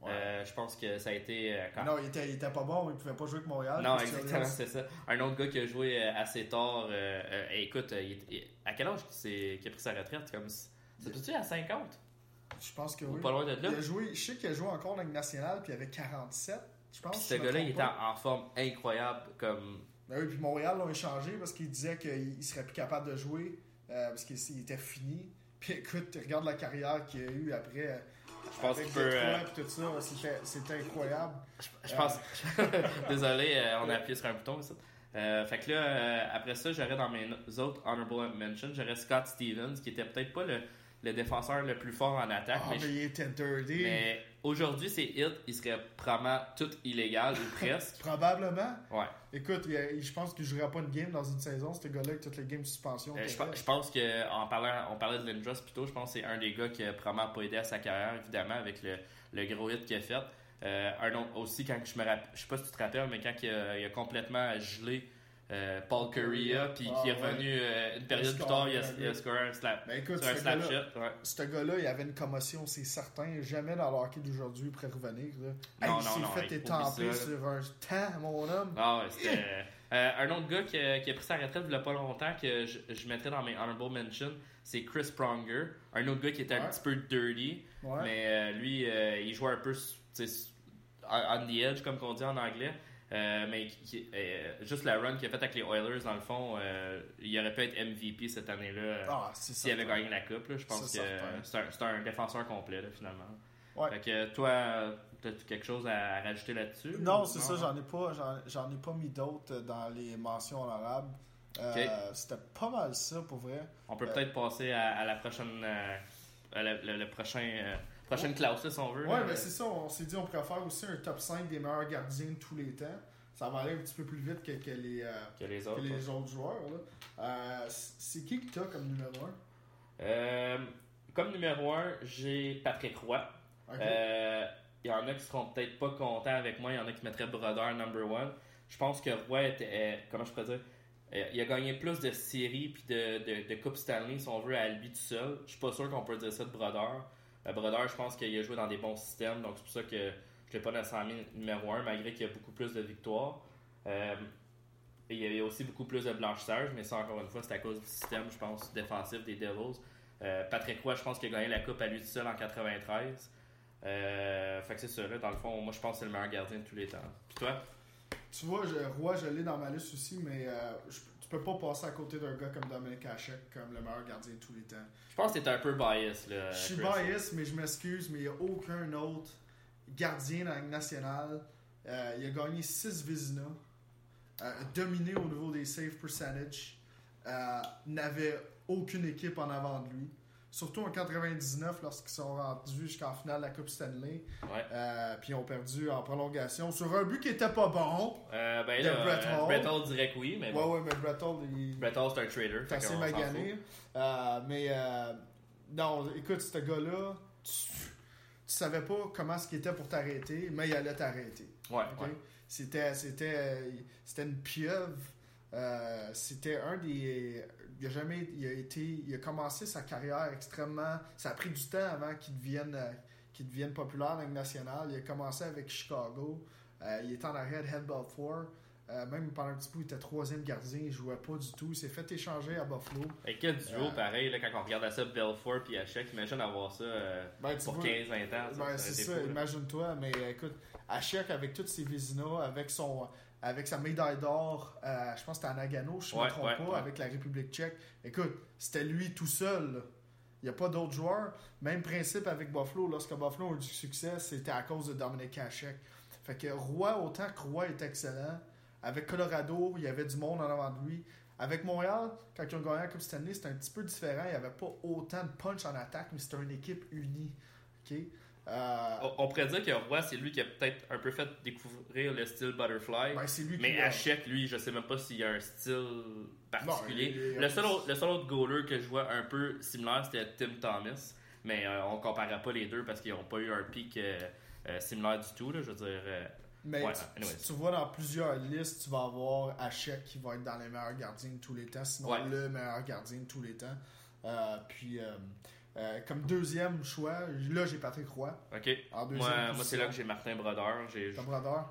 Ouais. Je pense que ça a été. quand- Non, il était, il était pas bon, il pouvait pas jouer avec Montréal. Non, exactement, c'est ça. Un autre gars qui a joué assez tard. écoute, il à quel âge qu'il a pris sa retraite? Comme C'est tu à 50 Je pense que Ou oui. pas loin de là? Il a joué, je sais qu'il a joué encore en Ligue nationale, puis il avait 47, je pense. Puis ce gars-là, il était en, forme incroyable. Comme... Ben oui, puis Montréal l'ont échangé parce qu'il disait qu'il il serait plus capable de jouer euh, parce qu'il il était fini. Puis écoute, regarde la carrière qu'il a eu après. euh, Je pense qu'il peut. Euh, tout ça, c'était- incroyable. Je pense. Désolé, on a appuyé sur un bouton ici. Euh, fait que là, euh, après ça, j'aurais dans mes autres honorable mentions, j'aurais Scott Stevens, qui était peut-être pas le, le défenseur le plus fort en attaque, Ah, mais, il était dirty. mais aujourd'hui, ses hits, ils seraient probablement tout illégaux ou presque. Probablement. Ouais. Écoute, je pense qu'il jouerait pas une game dans une saison, ce gars-là, avec toutes les games de suspension. Euh, je, pense que en parlant, on parlait de Lindros plus tôt, je pense que c'est un des gars qui a probablement pas aidé à sa carrière, évidemment, avec le, le gros hit qu'il a fait. Euh, un autre aussi, quand je me rappelle, je sais pas si tu te rappelles, mais quand il a, il a complètement gelé euh, Paul Curria, puis Ah, qui est ouais. revenu euh, une période plus tard, il a, il a scoré un slap. Ben écoute, sur un ce slap gars-là, shot. Ouais. ce gars-là, il avait une commotion, c'est certain. Jamais dans le hockey d'aujourd'hui, il pourrait revenir. Là. Non, Hey, il non, s'est non, fait étamper sur un temps, mon homme. Ah c'était. Euh, un autre gars qui a, qui a pris sa retraite il y a pas longtemps que je, je mettrais dans mes honorable mentions, c'est Chris Pronger. Un autre gars qui était un petit peu dirty, mais lui, il jouait un peu on the edge, comme on dit en anglais. Euh, mais qui- euh, juste la run qu'il a faite avec les Oilers, dans le fond, euh, il aurait pu être MVP cette année-là Ah, s'il avait gagné la Coupe. là. je pense que C'est un, défenseur complet, là, finalement. Ouais. Fait que toi, as-tu quelque chose à, rajouter là-dessus? Non, c'est ça, j'en ai pas, j'en- j'en ai pas mis d'autres dans les mentions honorables. Euh, Ok. C'était pas mal ça pour vrai. On peut peut-être passer à, à la prochaine. à la- le, le prochain. Prochaine classe, là, si on veut. Ouais, mais c'est ça, on s'est dit on pourrait faire aussi un top 5 des meilleurs gardiens de tous les temps. Ça va aller un petit peu plus vite que, que les, euh, que les que autres. ouais. les autres joueurs. Euh, c'est qui que t'as comme numéro 1 Euh, comme numéro 1, j'ai Patrick Roy. Il y en a qui seront peut-être pas contents avec moi. Il y en a qui mettraient Brodeur number one. Je pense que Roy était. comment je pourrais dire? Il a gagné plus de séries puis de, de, de Coupe Stanley, si on veut, à lui tout seul. Je suis pas sûr qu'on peut dire ça de Brodeur. Euh, Brodeur, je pense qu'il a joué dans des bons systèmes. Donc c'est pour ça que je l'ai pas nécessairement numéro 1, malgré qu'il y a beaucoup plus de victoires. Euh, il y a aussi beaucoup plus de blanchissage, mais ça, encore une fois, c'est à cause du système, je pense, défensif des Devils. Euh, Patrick Roy, je pense qu'il a gagné la Coupe à lui tout seul en 93. Euh, fait que c'est ça, là, dans le fond, moi je pense que c'est le meilleur gardien de tous les temps. Puis toi? Tu vois, je, Roy, je l'ai dans ma liste aussi, mais je- tu peux pas passer à côté d'un gars comme Dominic Hachek comme le meilleur gardien de tous les temps. Je pense que t'es un peu biased, là. Je suis bias, mais je m'excuse, mais il n'y a aucun autre gardien dans la Ligue nationale. Euh, il a gagné 6 Vizina, euh, dominé au niveau des save percentage, euh, n'avait aucune équipe en avant de lui. Surtout en 99, lorsqu'ils sont rendus jusqu'en finale de la Coupe Stanley. Ouais. Euh, puis ils ont perdu en prolongation sur un but qui était pas bon. Euh, ben De là, Brett euh, Hall. Brett Hall dirait que oui, mais bon. ouais, mais Brett Hall, il, Brett Hall, c'est un trader. Assez magané. Euh, mais non, écoute, ce gars-là, tu, tu savais pas comment ce qu'il était pour t'arrêter, mais il allait t'arrêter. Ouais. C'était, c'était, c'était une pieuvre. Euh, c'était un des. Il a jamais. Il a été. Il a commencé sa carrière extrêmement. Ça a pris du temps avant qu'il devienne, euh, qu'il devienne populaire dans nationale. Il a commencé avec Chicago. Euh, il était en arrière de Head Belfour. Euh, même pendant un petit bout, il était troisième gardien. Il jouait pas du tout. Il s'est fait échanger à Buffalo. Et quel duo Euh, pareil, là, quand on regarde ça, Belfort puis Hachek, imagine avoir ça euh, Ben, pour vois- 15-20 ans. Ben, c'est ça, imagine-toi. Mais écoute, Hachek avec toutes ses Vézina, avec son avec sa médaille d'or, euh, je pense que c'était à Nagano, je ne Ouais, me trompe ouais, pas, ouais. avec la République tchèque. Écoute, c'était lui tout seul. là. Il n'y a pas d'autres joueurs. Même principe avec Buffalo. Lorsque Buffalo a eu du succès, c'était à cause de Dominic Hachek. Fait que Roy, autant que Roy est excellent, avec Colorado, il y avait du monde en avant de lui. Avec Montréal, quand ils ont gagné la Coupe Stanley, c'était un petit peu différent. Il n'y avait pas autant de punch en attaque, mais c'était une équipe unie. OK? Euh, On, on pourrait dire que Roy, c'est lui qui a peut-être un peu fait découvrir le style Butterfly. ben, lui mais Hachek, lui, je sais même pas s'il y a un style particulier. Non, il- il- le, seul autre, le seul autre goaler que je vois un peu similaire, c'était Tim Thomas. Mais euh, on comparait pas les deux parce qu'ils n'ont pas eu un pic euh, euh, similaire du tout. Là, je veux dire. Mais Ouais, tu, vois dans plusieurs listes, tu vas avoir Hachek qui va être dans les meilleurs gardiens de tous les temps, sinon Ouais. le meilleur gardien de tous les temps. Euh, puis, euh, euh, comme deuxième choix, là j'ai Patrick Roy. ok. En deuxième Moi, moi c'est là que j'ai Martin Brodeur. J'ai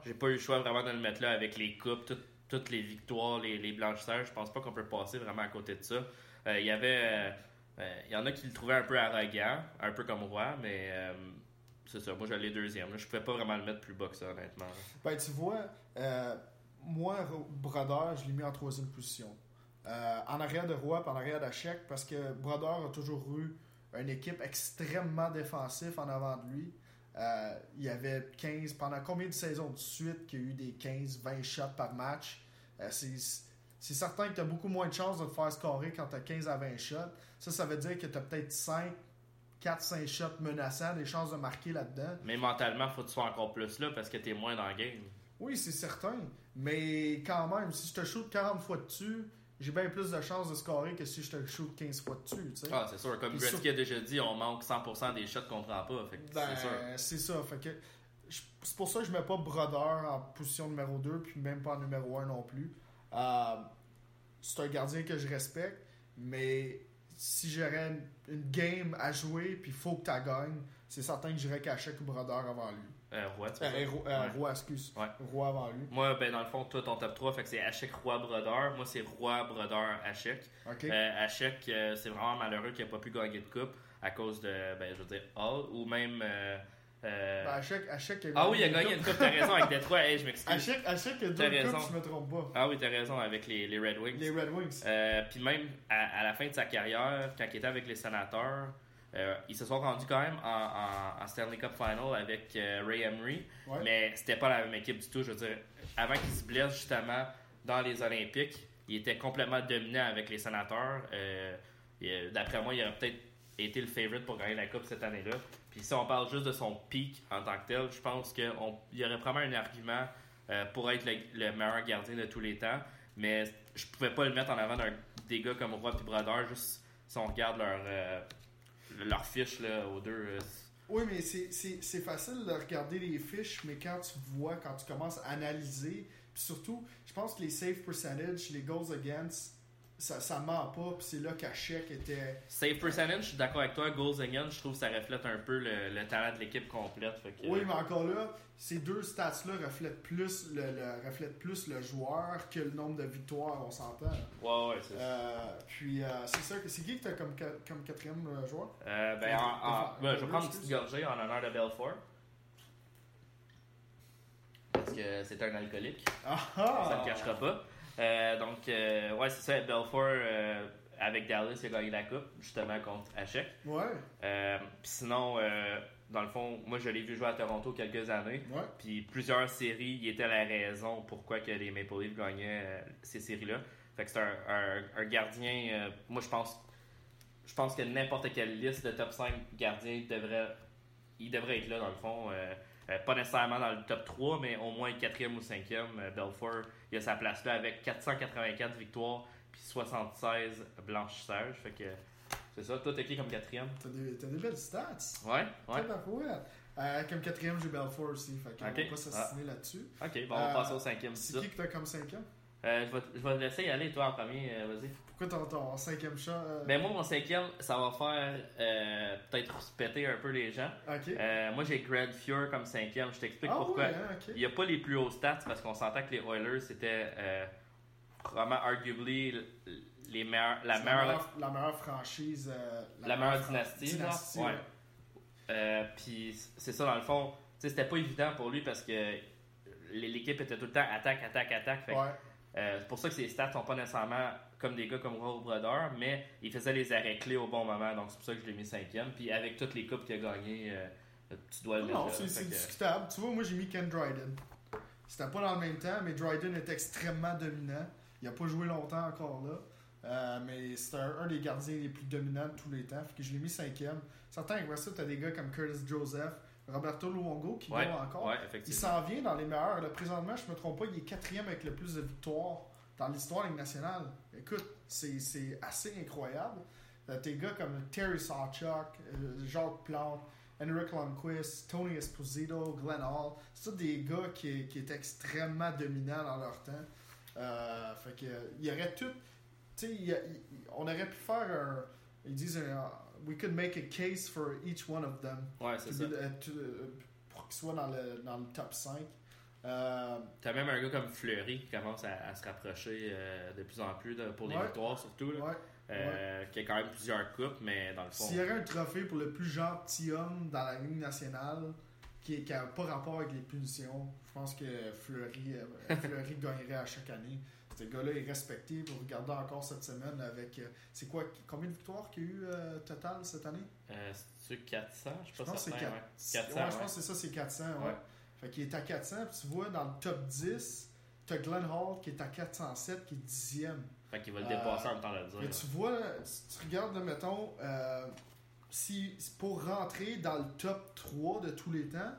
j'ai pas eu le choix vraiment de le mettre là avec les coupes, tout- toutes les victoires, les, les blanchisseurs. Je pense pas qu'on peut passer vraiment à côté de ça. Euh, Il y avait. euh, euh, Il y en a qui le trouvaient un peu arrogant, un peu comme Roy, mais c'est ça. Moi, j'allais deuxième. là. Je pouvais pas vraiment le mettre plus bas que ça, honnêtement. Ben, tu vois, moi, Ro- Brodeur, je l'ai mis en troisième position. En arrière de Roy en arrière d'Hachek, parce que Brodeur a toujours eu une équipe extrêmement défensive en avant de lui. Euh, il y avait 15, pendant combien de saisons de suite qu'il y a eu des 15-20 shots par match? Euh, c'est certain que tu as beaucoup moins de chances de te faire scorer quand tu as 15 à 20 shots. Ça, ça veut dire que tu as peut-être 5, 4-5 shots menaçants, des chances de marquer là-dedans. Mais mentalement, faut que tu sois encore plus là parce que t'es moins dans le game. Oui, c'est certain. Mais quand même, si je te shoot 40 fois dessus, j'ai bien plus de chances de scorer que si je te shoot 15 fois dessus. tu sais. Ah, c'est sûr. Comme Puis Gretzky sur- a déjà dit, on manque 100% des shots qu'on prend pas. Fait que Ben, c'est sûr. c'est ça. Fait que c'est pour ça que je mets pas Brodeur en position numéro 2, puis même pas en numéro 1 non plus. Euh, c'est un gardien que je respecte, mais si j'aurais une, une game à jouer, puis il faut que tu gagnes, c'est certain que j'irais Kachek ou Brodeur avant lui. Euh, Roy, tu Euh, euh, Ouais. Roy, excuse. Ouais. Roy avant lui. Moi, ben, dans le fond, toi, ton top 3, fait que c'est Hachek, Roy, Brodeur. Moi, c'est Roy, Brodeur, Hachek. OK? Euh, Hachek, c'est vraiment malheureux qu'il n'ait pas pu gagner de coupe à cause de, ben, je veux dire, Hall ou même. euh, Ben, ah oui, il a gagné coupe. une coupe, t'as raison, avec Détroit. Hey, je m'excuse. A deux T'as raison. coupes, je me trompe pas. Ah oui, t'as raison, avec les, les Red Wings. Les Red Wings. Euh, Puis même à, à la fin de sa carrière, quand il était avec les sénateurs, euh, ils se sont rendus quand même en, en- en Stanley Cup Final avec euh, Ray Emery, Ouais. mais c'était pas la même équipe du tout. Je veux dire, avant qu'il se blesse justement dans les Olympiques, il était complètement dominant avec les sénateurs. Euh, D'après moi, il aurait peut-être été le favorite pour gagner la Coupe cette année-là. Puis si on parle juste de son pic en tant que tel, je pense qu'il y aurait probablement un argument euh, pour être le, le meilleur gardien de tous les temps. Mais je pouvais pas le mettre en avant d'un des gars comme Roy et Brodeur, juste si on regarde leur, euh, leur fiche là, aux deux. euh, Oui, mais c'est facile de regarder les fiches, mais quand tu vois, quand tu commences à analyser, puis surtout, je pense que les save percentage, les goals against, ça, ça ment pas, puis c'est là qu'Hachek était. Save percentage, je suis d'accord avec toi. Goals against, je trouve que ça reflète un peu le, le talent de l'équipe complète. Fait que, Oui, mais encore là, ces deux stats-là reflètent plus le, le- reflètent plus le joueur que le nombre de victoires, on s'entend. Ouais, ouais, c'est ça. Euh, puis euh, c'est ça, c'est qui que t'as comme, comme quatrième euh, joueur? Euh, ben, en- ben, je vais prendre une petite gorgée en honneur de Belfort. Parce que c'est un alcoolique. Ah Ça ah! ne le cachera pas. Euh, donc, euh, ouais, c'est ça. Belfort, euh, avec Dallas, il a gagné la coupe, justement contre Hachek. Ouais, Euh, sinon, euh, dans le fond, moi, je l'ai vu jouer à Toronto quelques années. ouais. Puis plusieurs séries, il était la raison pourquoi que les Maple Leafs gagnaient euh, ces séries-là. Fait que c'est un, un- un gardien, moi je pense je pense que n'importe quelle liste de top 5 gardiens devrait il devrait être là dans le fond. Pas nécessairement dans le top 3, mais au moins 4e ou 5e. Euh, Belfort, il a sa place là avec 484 victoires puis 76 blanchissages. Fait que c'est ça. Toi, t'es qui comme 4e T'as des, t'as des belles stats. Ouais, ouais. Euh, comme quatrième, j'ai Belfort aussi. Fait qu'on Ok. va pas s'assassiner là-dessus. Ok, bon, on Euh, passer au 5e. C'est qui que t'as comme cinquième? Euh, je, vais, je vais te laisser y aller, toi, en premier. euh, Vas-y. Pourquoi ton, ton cinquième chat euh, Ben moi, mon cinquième, ça va faire euh, peut-être se péter un peu les gens. Euh, moi, j'ai Greg Fuhr comme cinquième. Je t'explique ah pourquoi. hein. Il n'y a pas les plus hauts stats parce qu'on s'entend que les Oilers, c'était euh, probablement, arguably, l- les meilleurs, la meilleure, la meilleure franchise. euh, la meilleure dynastie. genre. dynastie, Ouais. ouais. Euh, Puis c'est ça, dans le fond. C'était pas évident pour lui parce que l'équipe était tout le temps attaque, attaque, attaque. Fait que, Ouais. Euh, c'est pour ça que ses stats sont pas nécessairement comme des gars comme Roll Brother, mais il faisait les arrêts clés au bon moment, donc c'est pour ça que je l'ai mis cinquième. Puis avec toutes les coupes qu'il a gagnées, euh, tu dois le Non, c'est que- discutable. Tu vois, moi j'ai mis Ken Dryden. C'était pas dans le même temps, mais Dryden est extrêmement dominant. Il a pas joué longtemps encore là. Euh, mais c'est un, un des gardiens les plus dominants de tous les temps. Fait que je l'ai mis cinquième. Certains, après ça, t'as des gars comme Curtis Joseph, Roberto Luongo qui Ouais, encore. ouais, Il s'en vient dans les meilleurs. Là, présentement, je me trompe pas, il est quatrième avec le plus de victoires dans l'histoire nationale. Écoute, c'est assez incroyable. Euh, Tes gars comme Terry Sawchuk, euh, Jacques Plante, Henrik Lundqvist, Tony Esposito, Glenn Hall, c'est tous des gars qui, qui étaient extrêmement dominants dans leur temps. Euh, fait que, il y aurait tout. Tu sais, on aurait pu faire un. Ils disent un, We could make a case for each one of them. Ouais, c'est To ça. be- euh, to- pour qu'ils soient dans le, dans le top 5. Euh, T'as même un gars comme Fleury qui commence à, à se rapprocher euh, de plus en plus pour les Ouais. victoires, surtout. Là. ouais. Euh, Qui a quand même plusieurs coupes, mais dans le fond. S'il y avait un trophée pour le plus gentilhomme dans la Ligue nationale qui n'a pas rapport avec les punitions, je pense que Fleury, Fleury gagnerait à chaque année. Ce gars-là est respecté. Vous regardez encore cette semaine avec. euh, c'est quoi Combien de victoires qu'il y a eu euh, total cette année? Euh, C'est-tu 400 Je suis Je pas pense que c'est certain. 400. ouais. 400. ouais, je pense que c'est ça, c'est 400. Ouais. Fait qu'il est à 400. Puis tu vois, dans le top 10, tu as Glenn Hall qui est à 407, qui est dixième. Fait qu'il va le Euh, dépasser en temps de le Mais dire. tu vois, tu, tu regardes, mettons, euh, si, pour rentrer dans le top 3 de tous les temps,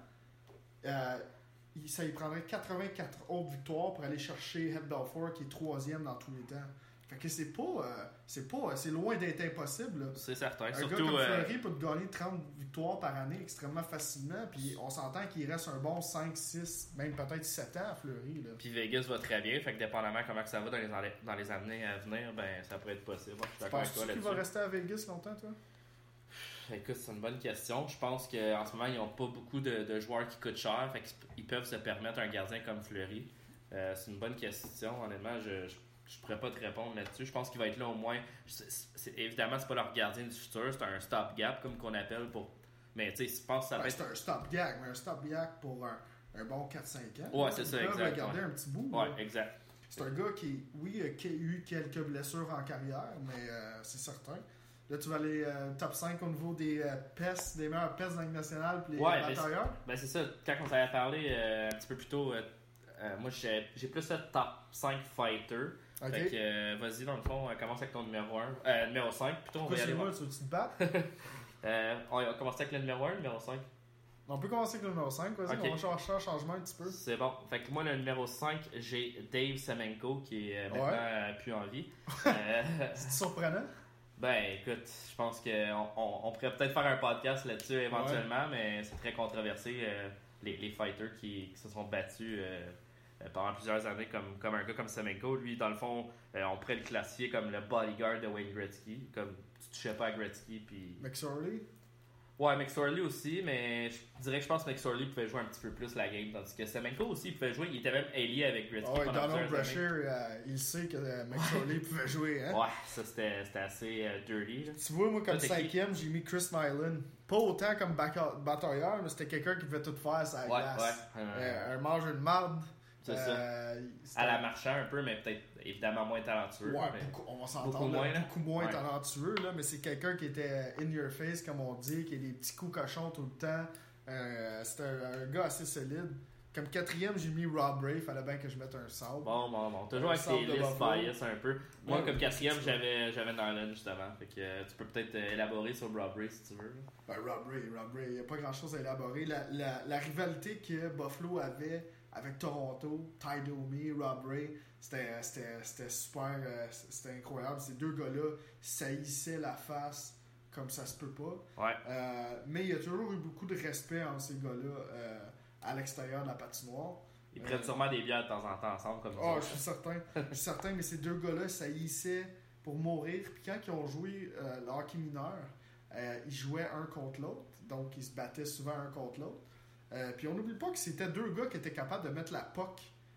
euh, ça lui prendrait 84 autres victoires pour aller chercher Head Belfort qui est troisième dans tous les temps. Fait que c'est pas, euh, c'est pas, c'est loin d'être impossible. C'est certain. Un gars Surtout. comme euh, Fleury peut te gagner 30 victoires par année extrêmement facilement, puis on s'entend qu'il reste un bon 5, 6, même peut-être 7 ans à Fleury. Là. Puis Vegas va très bien, fait que dépendamment comment ça va dans les, années- dans les années à venir, ben ça pourrait être possible. Je suis d'accord avec qu'il va rester à Vegas longtemps, toi? Écoute, c'est une bonne question. Je pense qu'en ce moment, ils n'ont pas beaucoup de, de joueurs qui coûtent cher, fait qu'ils peuvent se permettre un gardien comme Fleury. Euh, c'est une bonne question, honnêtement. Je, je, je pourrais pas te répondre là-dessus. Je pense qu'il va être là au moins. c'est- évidemment, c'est pas leur gardien du futur, c'est un stop-gap, comme qu'on appelle pour. Mais tu sais, je pense que ça va Ouais, être. c'est un stop-gag, mais un stop-gag pour un, un bon 4-5 ans. Ouais, c'est ça, Ils exact, le garder ouais. un petit bout. Ouais, là. exact. C'est un gars qui, oui, a qui a eu quelques blessures en carrière, mais euh, c'est certain. Là, tu vas aller euh, top 5 au niveau des euh, pestes, des meilleurs pestes dans la Ligue nationale puis les Ouais, batailleurs. Ben c'est ça, quand on s'avait parlé euh, un petit peu plus tôt, euh, euh, moi j'ai plus fait top 5 fighter. Ok. Fait que vas-y dans le fond, euh, commence avec ton numéro 1. Euh, numéro 5, plutôt on va y aller moi, tu veux-tu te battre? On va commencer avec le numéro 1, numéro 5. On peut commencer avec le numéro 5, vas-y, on va chercher un changement un petit peu. C'est bon. Fait que moi le numéro 5, j'ai Dave Semenko qui est maintenant Ouais. plus en vie. C'est surprenant? Ben écoute, je pense qu'on on, on pourrait peut-être faire un podcast là-dessus éventuellement, mais c'est très controversé. euh, les, les fighters qui, qui se sont battus euh, euh, pendant plusieurs années comme, comme un gars comme Semenko. Lui, dans le fond, euh, on pourrait le classifier comme le bodyguard de Wayne Gretzky. Comme tu touchais pas à Gretzky. Puis... McSorley? Ouais, McSorley aussi, mais je dirais que je pense que McSorley pouvait jouer un petit peu plus la game. Tandis que Semenko aussi pouvait jouer. Il était même allié avec Gretzky. Ouais, pendant Donald. Brashear, euh, il sait que euh, McSorley pouvait jouer, hein? Ouais, ça c'était assez euh, dirty. là. Tu vois, moi, comme cinquième, j'ai mis Chris Nyland. Pas autant comme batailleur, mais c'était quelqu'un qui pouvait tout faire la Ouais, glace. ouais. un mangeur de marde. C'est ça. Euh, À la marchand un peu, mais peut-être évidemment moins talentueux. Ouais, mais- beaucoup- on va beaucoup moins, là, beaucoup moins Ouais. talentueux, là, mais c'est quelqu'un qui était in your face, comme on dit, qui a des petits coups cochons tout le temps. Euh, c'était un, un gars assez solide. Comme quatrième, j'ai mis Rob Ray, fallait bien que je mette un sable. Bon, bon, bon. Toujours avec tes listes bias un peu. Moi, Ouais, comme quatrième, j'avais j'avais Nyland justement. Fait que euh, tu peux peut-être euh, élaborer sur Robbery si tu veux. Ben, Rob Ray, Rob Ray, il n'y a pas grand chose à élaborer. La, la, la rivalité que Buffalo avait avec Toronto, Ty Domi, Rob Ray, c'était super, euh, c'était incroyable. Ces deux gars-là saillissaient la face comme ça se peut pas. Ouais. Euh, mais il y a toujours eu beaucoup de respect entre ces gars-là euh, à l'extérieur de la patinoire. Ils Euh, prennent sûrement des bières de temps en temps ensemble comme Oh, ça. je suis certain. Je suis certain, mais ces deux gars-là saillissaient pour mourir. Puis quand ils ont joué le hockey mineur, ils jouaient un contre l'autre. Donc, ils se battaient souvent un contre l'autre. Euh, puis on n'oublie pas que c'était deux gars qui étaient capables de mettre la.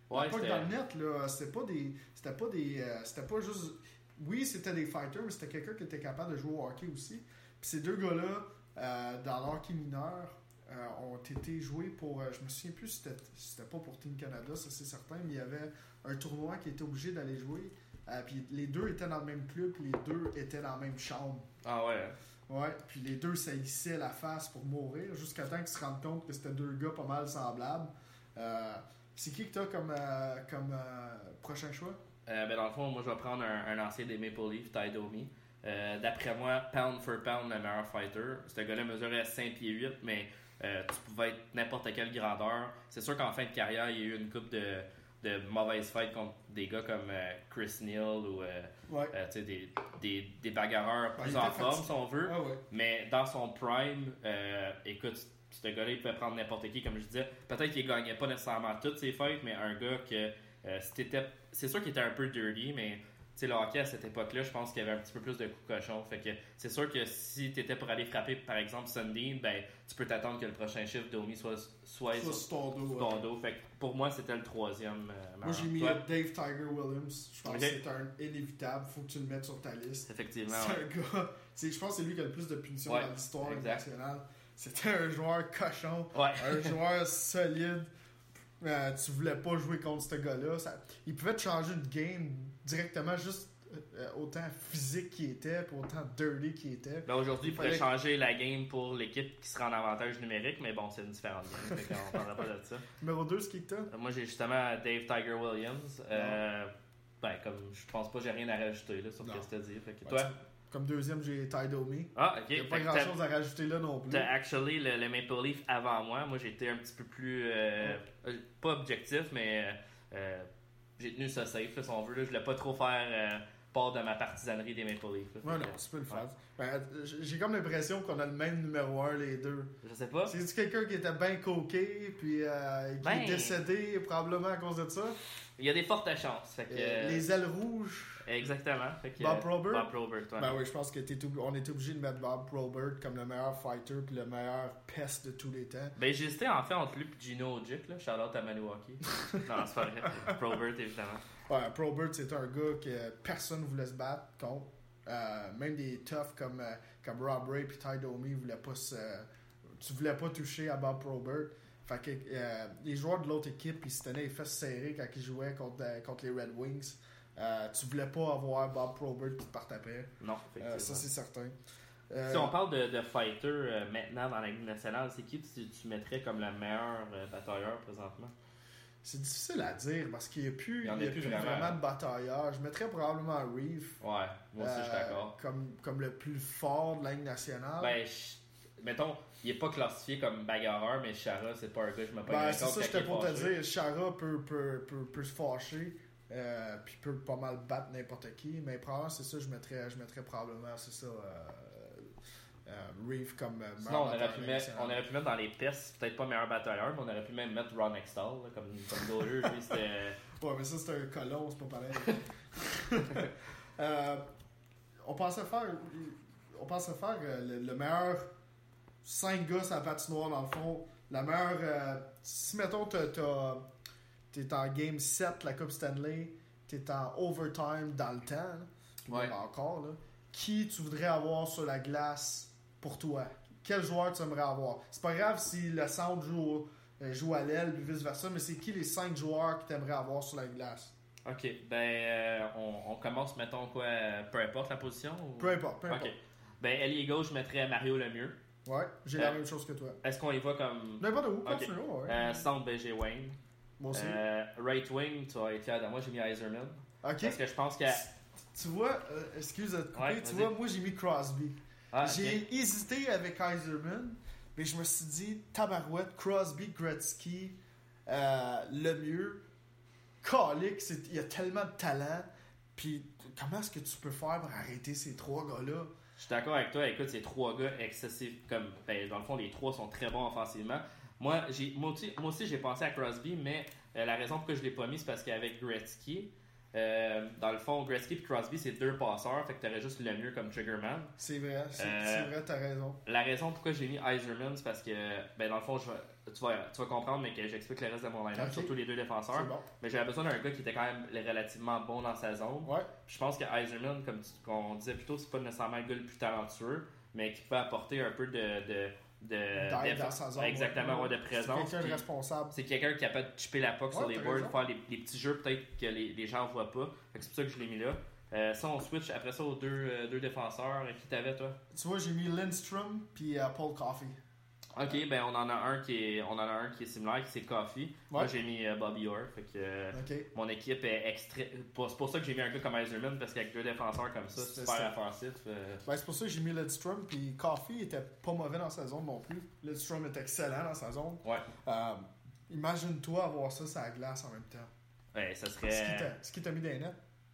Ouais, la c'était- dans le net, là. C'était pas des. C'était pas des. euh, c'était pas juste. Oui, c'était des fighters, mais c'était quelqu'un qui était capable de jouer au hockey aussi. Puis ces deux gars-là, euh, dans le hockey mineur, euh, ont été joués pour. je me souviens plus si c'était si c'était pas pour Team Canada, ça c'est certain, mais il y avait un tournoi qui était obligé d'aller jouer. Puis les deux étaient dans le même club, puis les deux étaient dans la même chambre. Ah ouais. Ouais, puis les deux saillissaient la face pour mourir jusqu'à temps qu'ils se rendent compte que c'était deux gars pas mal semblables. Euh, c'est qui que t'as comme, euh, comme euh, prochain choix? Euh, ben dans le fond, moi je vais prendre un, ancien des Maple Leafs, Ty Domi. Euh, D'après moi, pound for pound, le meilleur fighter. Ce gars-là mesurait 5 pieds 8, mais euh, tu pouvais être n'importe quelle grandeur. C'est sûr qu'en fin de carrière, il y a eu une coupe de, de mauvaises fights contre des gars comme euh, Chris Neal ou euh, Ouais. euh, des, des, des bagarreurs plus en forme, fatigué. si on veut. Ah ouais. Mais dans son prime, euh, écoute, ce gars-là, il pouvait prendre n'importe qui, comme je disais. Peut-être qu'il gagnait pas nécessairement toutes ses fights, mais un gars que t'étais- C'est sûr qu'il était un peu dirty, mais sais, le hockey à cette époque-là, je pense qu'il y avait un petit peu plus de coups cochons. Fait que c'est sûr que si t'étais pour aller frapper, par exemple, Sundin, ben, tu peux t'attendre que le prochain chiffre d'Omi soit, soit Ça, sur c'est ton dos. ton ouais. dos. Fait que pour moi, c'était le troisième. euh, Moi, j'ai mis Toi, euh, Dave Tiger Williams. Je pense que c'est un inévitable. Faut que tu le mettes sur ta liste. Effectivement. C'est ouais. un gars. Je pense que c'est lui qui a le plus de punitions Ouais, dans l'histoire nationale. C'était un joueur cochon, un joueur solide. Euh, tu voulais pas jouer contre ce gars-là. Il pouvait te changer de game directement, juste euh, autant physique qu'il était, puis autant dirty qu'il était. Là, aujourd'hui, il pourrait Fallait- changer la game pour l'équipe qui sera en avantage numérique, mais bon, c'est une différente game. Fait qu'on parlera pas de ça. Numéro 2, c'est qui que t'as Euh, Moi, j'ai justement Dave Tiger Williams. Euh, ben, comme je pense pas, j'ai rien à rajouter là, sur ce que tu as dit. Fait que Ouais, toi, Comme deuxième, j'ai Ty Domi. ah, ok. Il n'y a pas grand chose à rajouter là non plus. T'as actually le, le Maple Leaf avant moi. Moi, j'étais un petit peu plus. euh, euh, pas objectif, mais euh, euh, j'ai tenu ça safe, là, si on veut. Là. Je voulais pas trop faire euh, part de ma partisanerie des Maple Leafs. Ouais, non, tu peux le faire. Ben, j'ai comme l'impression qu'on a le même numéro 1, les deux. Je sais pas. C'est-tu quelqu'un qui était bien coqué, puis euh, qui Ben. est décédé probablement à cause de ça? Il y a des fortes chances. Fait que, Euh, les ailes rouges? Exactement. Fait que, Bob Probert? Bob Probert, ouais. Ben oui, je pense qu'on était obligé de mettre Bob Probert comme le meilleur fighter puis le meilleur pest de tous les temps. Ben, j'ai hésité en fait entre lui et Gino Ojic, là. Charlotte à Maniwaki. non, c'est pas vrai. Probert, évidemment. Ouais, Probert, c'est un gars que personne voulait se battre contre. Euh, même des toughs comme, euh, comme Rob Ray puis Ty Domi voulaient pas se. Tu voulais pas toucher à Bob Probert. Fait que euh, les joueurs de l'autre équipe, ils se tenaient les fesses serrées quand ils jouaient contre, euh, contre les Red Wings. Euh, tu voulais pas avoir Bob Probert qui te parte après. Non, effectivement. ça, c'est certain. Si on parle de, de fighter maintenant dans la Ligue nationale, c'est qui tu, tu mettrais comme le meilleur batailleur présentement? C'est difficile à dire parce qu'il n'y a plus, Il y en a il y a plus plus vraiment. vraiment de batailleurs. Je mettrais probablement Reeve. Ouais, moi aussi je suis euh, d'accord. Comme, comme le plus fort de la Ligue nationale. Ben, je- mettons, il est pas classifié comme bagarreur, mais Chara, c'est pas un gars, je me pas Ben, c'est ça, j'étais pour te dire. Chara peut, peut, peut, peut se fâcher, euh, puis peut pas mal battre n'importe qui, mais probablement, c'est ça, je mettrais, je mettrais probablement, c'est ça, euh, Reeve comme euh, Sinon, on aurait, pu mettre, on aurait pu mettre dans les pestes, peut-être pas meilleur batailleur, mais on aurait pu même mettre Ron Extall, comme, comme c'était. Ouais, mais ça, c'est un colon, c'est pas pareil. Euh, on pensait faire, on pensait faire euh, le, le meilleur 5 gars sur la patinoire, dans le fond. La meilleure. euh, si, mettons, t'es en game 7, la Coupe Stanley, t'es en overtime dans le temps, là, Ouais. encore, là, qui tu voudrais avoir sur la glace pour toi Quel joueur tu aimerais avoir? C'est pas grave si le centre joue, euh, joue à l'aile, vice-versa, mais c'est qui les 5 joueurs que tu aimerais avoir sur la glace? Ok, ben, euh, on, on commence, mettons quoi, euh, peu importe la position ou- Peu importe, peu importe. Ok. Ben, ailier gauche, je mettrais Mario Lemieux. Ouais, j'ai la même chose que toi. Est-ce qu'on y va comme? N'importe où, Ok. continue, ouais. Euh, centre, ben, j'ai Wayne. Moi aussi. Euh, right wing, tu vas être fier de moi, j'ai mis Iserman. ok. Parce que je pense que. Tu vois, excuse de te couper, Ouais, tu vois, moi j'ai mis Crosby. Ah. J'ai hésité avec Iserman, mais je me suis dit, tabarouette, Crosby, Gretzky, euh, le mieux. Calic, il y a tellement de talent. Puis comment est-ce que tu peux faire pour arrêter ces trois gars-là? Je suis d'accord avec toi. Écoute, ces trois gars excessifs, comme ben, dans le fond, les trois sont très bons offensivement. Moi, j'ai, moi aussi, moi aussi, j'ai pensé à Crosby, mais euh, la raison pour laquelle je l'ai pas mis, c'est parce qu'avec Gretzky, euh, dans le fond, Gretzky et Crosby, c'est deux passeurs, fait que t'aurais juste le mieux comme triggerman. C'est vrai, c'est Euh, c'est vrai, t'as raison. La raison pourquoi j'ai mis Iserman, c'est parce que, ben, dans le fond, je tu, vas, tu vas comprendre, mais que j'explique le reste de mon line-up, Ok. surtout les deux défenseurs. C'est bon. Mais j'avais besoin d'un gars qui était quand même relativement bon dans sa zone. Ouais, Je pense que Eiserman, comme qu'on disait plus tôt, c'est pas nécessairement le gars le plus talentueux, mais qui peut apporter un peu de, de, de, exactement, de présence. C'est quelqu'un responsable. C'est quelqu'un qui est capable de chipper la puck sur les boards, faire les, petits jeux peut-être que les, les gens voient pas. C'est pour ça que je l'ai mis là. Euh, ça, on switch après ça aux deux, euh, deux défenseurs. Qui t'avais, toi? Tu vois, j'ai mis Lindstrom puis euh, Paul Coffey. Ok, ben on en a un qui est, on en a un qui est similaire, qui c'est Coffee. Moi, j'ai mis euh, Bobby Orr. Fait que euh, mon équipe est extra. C'est pour ça que j'ai mis un gars comme Eiserman, parce qu'avec deux défenseurs comme ça, C'est super ça. offensif. euh, Ben, c'est pour ça que j'ai mis Lidstrom, puis Coffee était pas mauvais dans sa zone non plus. Lidstrom est excellent dans sa zone. Ouais. Euh, Imagine-toi avoir ça sur la glace en même temps. ouais, ça Ce qui serait. t'a- Ce qui t'a mis des nets.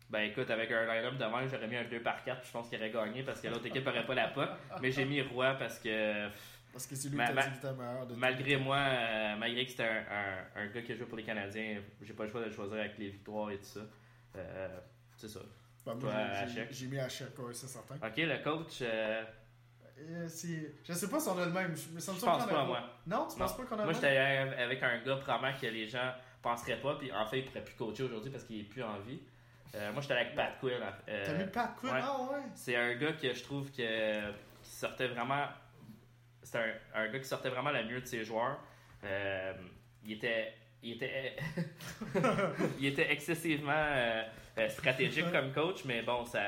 Ben écoute, avec un line-up de même, j'aurais mis un 2 par 4 je pense qu'il aurait gagné parce que l'autre équipe aurait pas la pas. Mais j'ai mis Roy parce que Parce que c'est lui qui t'a dit était meilleur. De malgré moi, euh, malgré que c'était un, un, un gars qui a joué pour les Canadiens, j'ai pas le choix de le choisir avec les victoires et tout ça. Euh, c'est ça. Ben, moi, Toi, j'ai- mis Hachek, ouais, c'est certain. Ok, le coach, euh, Euh, je sais pas si on a le même. Je, ça me je surprend pense pas, moi. Non, tu Non. penses pas qu'on a Moi, le j'étais même? allé avec un gars probablement que les gens penseraient pas, puis en fait, il pourrait plus coacher aujourd'hui parce qu'il est plus en vie. Euh, moi, j'étais avec Pat Quinn. euh, T'as mis Pat Quinn? ouais. Ah ouais? C'est un gars que je trouve que, qui sortait vraiment. C'est un, un gars qui sortait vraiment le mieux de ses joueurs. Euh, il était. Il était, il était excessivement euh, euh, stratégique comme coach, mais bon, ça.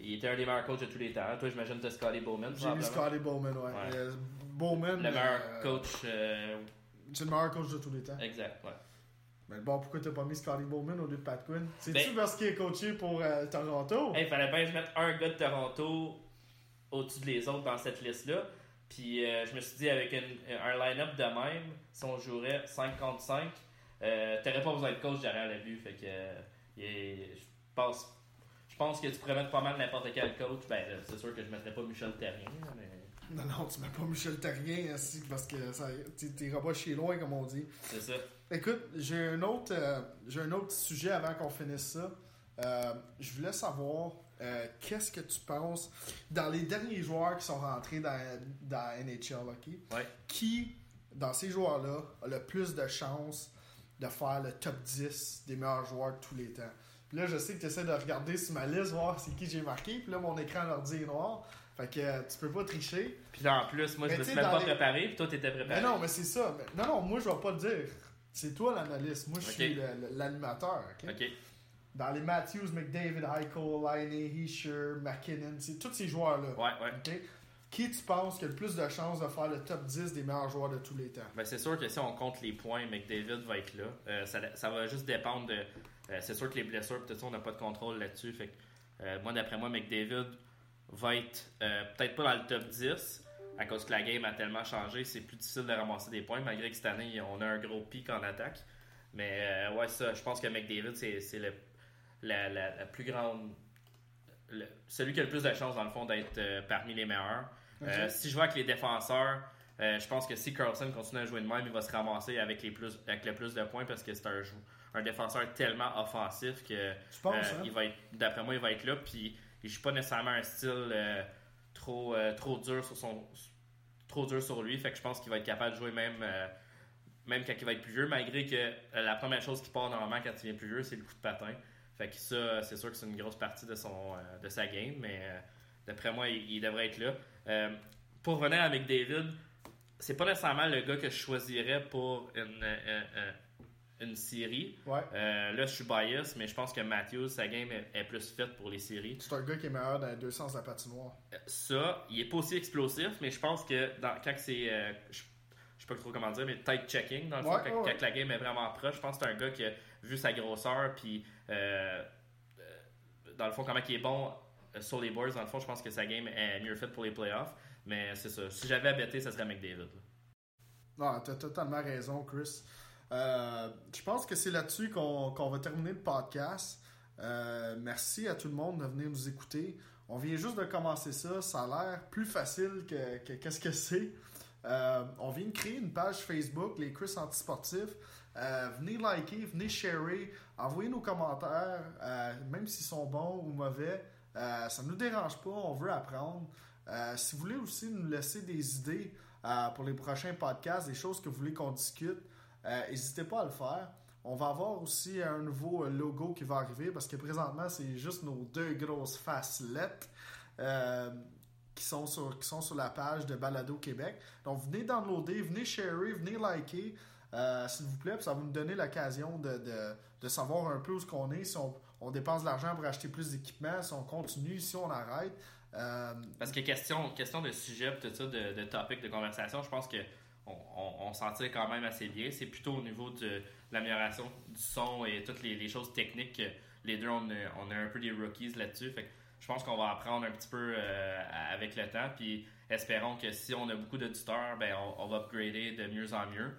il était un des meilleurs coachs de tous les temps. Toi, j'imagine que tu Scotty Bowman. J'ai mis probablement. Scotty Bowman, ouais. Ouais. Bowman. Le meilleur coach. C'est le meilleur coach de tous les temps. exact, ouais. Mais bon, pourquoi t'as pas mis Scotty Bowman au lieu de Pat Quinn? C'est-tu Ben- parce qu'il est coaché pour euh, Toronto? Il fallait bien que je mette un gars de Toronto au-dessus des autres dans cette liste-là. Puis euh, je me suis dit, avec une- un line-up de même, si on jouerait 5 contre 5, euh, t'aurais pas besoin de coach derrière le but. Fait que euh, je pense. Je pense que tu pourrais mettre pas mal n'importe quel coach. Ben, c'est sûr que je mettrais pas Michel Terrien, mais Non, non, tu mets pas Michel Terrien ainsi parce que t'iras pas chez loin, comme on dit. c'est ça. Écoute, j'ai un autre, euh, j'ai un autre sujet avant qu'on finisse ça. Euh, je voulais savoir euh, qu'est-ce que tu penses dans les derniers joueurs qui sont rentrés dans, dans NHL? Ouais. Qui, dans ces joueurs-là, a le plus de chances de faire le top 10 des meilleurs joueurs de tous les temps? Puis là, je sais que tu essaies de regarder sur ma liste, voir c'est qui j'ai marqué. Puis là, mon écran l'ordi est noir. Fait que euh, tu peux pas tricher. Puis là, en plus, moi, je Mais me tu suis même pas les- préparé, puis toi, t'étais préparé. Mais non, mais c'est ça. Mais- non, non, moi, je vais pas le dire. C'est toi l'analyste. Moi, je suis l'animateur. ok? Ok. Dans les Matthews, McDavid, Eichel, Liney, Heischer, McKinnon, c'est tous ces joueurs-là. Ouais, ouais. Qui tu penses qui a le plus de chances de faire le top 10 des meilleurs joueurs de tous les temps? Ben, c'est sûr que si on compte les points, McDavid va être là. Euh, ça, ça va juste dépendre de. euh, c'est sûr que les blessures, peut-être on n'a pas de contrôle là-dessus. Fait que, euh, moi, d'après moi, McDavid va être peut-être pas dans le top 10 à cause que la game a tellement changé. C'est plus difficile de ramasser des points, malgré que cette année, on a un gros pic en attaque. Mais euh, ouais, ça, je pense que McDavid, c'est le, la, la- la plus grande. le- celui qui a le plus de chances, dans le fond, d'être euh, parmi les meilleurs. Euh, si je vois avec les défenseurs, euh, je pense que si Carlson continue à jouer de même, il va se ramasser avec, les plus, avec le plus de points parce que c'est un, un défenseur tellement offensif que hein? il va d'après moi, il va être là. Puis il joue pas nécessairement un style trop, trop dur sur son, trop dur sur lui. Fait que je pense qu'il va être capable de jouer même, même quand il va être plus vieux, malgré que la première chose qui part normalement quand il vient plus vieux, c'est le coup de patin. Fait que ça, c'est sûr que c'est une grosse partie de, son, euh, de sa game, mais euh, d'après moi, il, il devrait être là. Euh, pour revenir avec David, c'est pas nécessairement le gars que je choisirais pour une, une série. Ouais. Là, je suis bias, mais je pense que Matthews, sa game est, est plus faite pour les séries. C'est un gars qui est meilleur dans les deux sens de la patinoire. Ça, il est pas aussi explosif, mais je pense que dans, quand c'est. euh, je, je sais pas trop comment dire, mais tight checking, dans le fond, Ouais, quand, ouais, quand la game est vraiment proche, je pense que c'est un gars qui a vu sa grosseur, puis dans le fond, comment il est bon euh, sur les boards, dans le fond, je pense que sa game est mieux faite pour les playoffs. Mais c'est ça. Si j'avais à ça serait McDavid. là. Non, t'as totalement raison, Chris. Euh, je pense que c'est là-dessus qu'on va terminer le podcast. Euh, merci à tout le monde de venir nous écouter. On vient juste de commencer ça. Ça a l'air plus facile que que- qu'est-ce que c'est. Euh, on vient de créer une page Facebook, les Chris Antisportifs. Euh, venez liker, venez sharer, envoyez nos commentaires, euh, même s'ils sont bons ou mauvais. Euh, ça ne nous dérange pas, on veut apprendre. Si vous voulez aussi nous laisser des idées pour les prochains podcasts, des choses que vous voulez qu'on discute, n'hésitez pas à le faire. On va avoir aussi un nouveau logo qui va arriver parce que présentement, c'est juste nos deux grosses faces lettres. Euh, qui sont sur, qui sont sur la page de Balado Québec. Donc, venez downloader, venez sharer, venez liker, euh, s'il vous plaît. Ça va nous donner l'occasion de, de, de, savoir un peu où ce qu'on est, si on, on dépense de l'argent pour acheter plus d'équipements, si on continue, si on arrête. Euh, Parce que question, question de sujet, tout de, de topic de conversation, je pense que on, on, s'en tire quand même assez bien. C'est plutôt au niveau de l'amélioration du son et toutes les, choses techniques que les deux, on, on est un peu des rookies là-dessus. Je pense qu'on va apprendre un petit peu euh, avec le temps. Puis espérons que si on a beaucoup d'auditeurs, ben, on, on, va upgrader de mieux en mieux.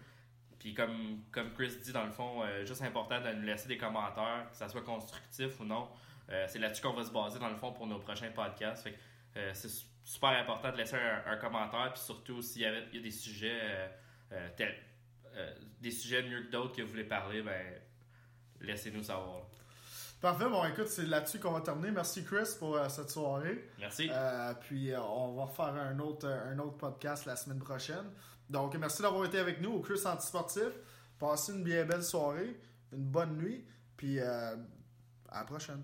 Puis comme, comme Chris dit, dans le fond, euh, juste important de nous laisser des commentaires, que ça soit constructif ou non. Euh, c'est là-dessus qu'on va se baser dans le fond pour nos prochains podcasts. Fait euh, c'est super important de laisser un, commentaire, puis surtout s'il y, avait, il y a des sujets des sujets mieux que d'autres que vous voulez parler, ben laissez-nous savoir. Parfait, bon écoute, c'est là-dessus qu'on va terminer. Merci Chris pour cette soirée. Merci. puis on va faire un autre, un autre podcast la semaine prochaine. Donc, merci d'avoir été avec nous au Chris Antisportif. Passez une bien belle soirée, une bonne nuit, puis euh, à la prochaine.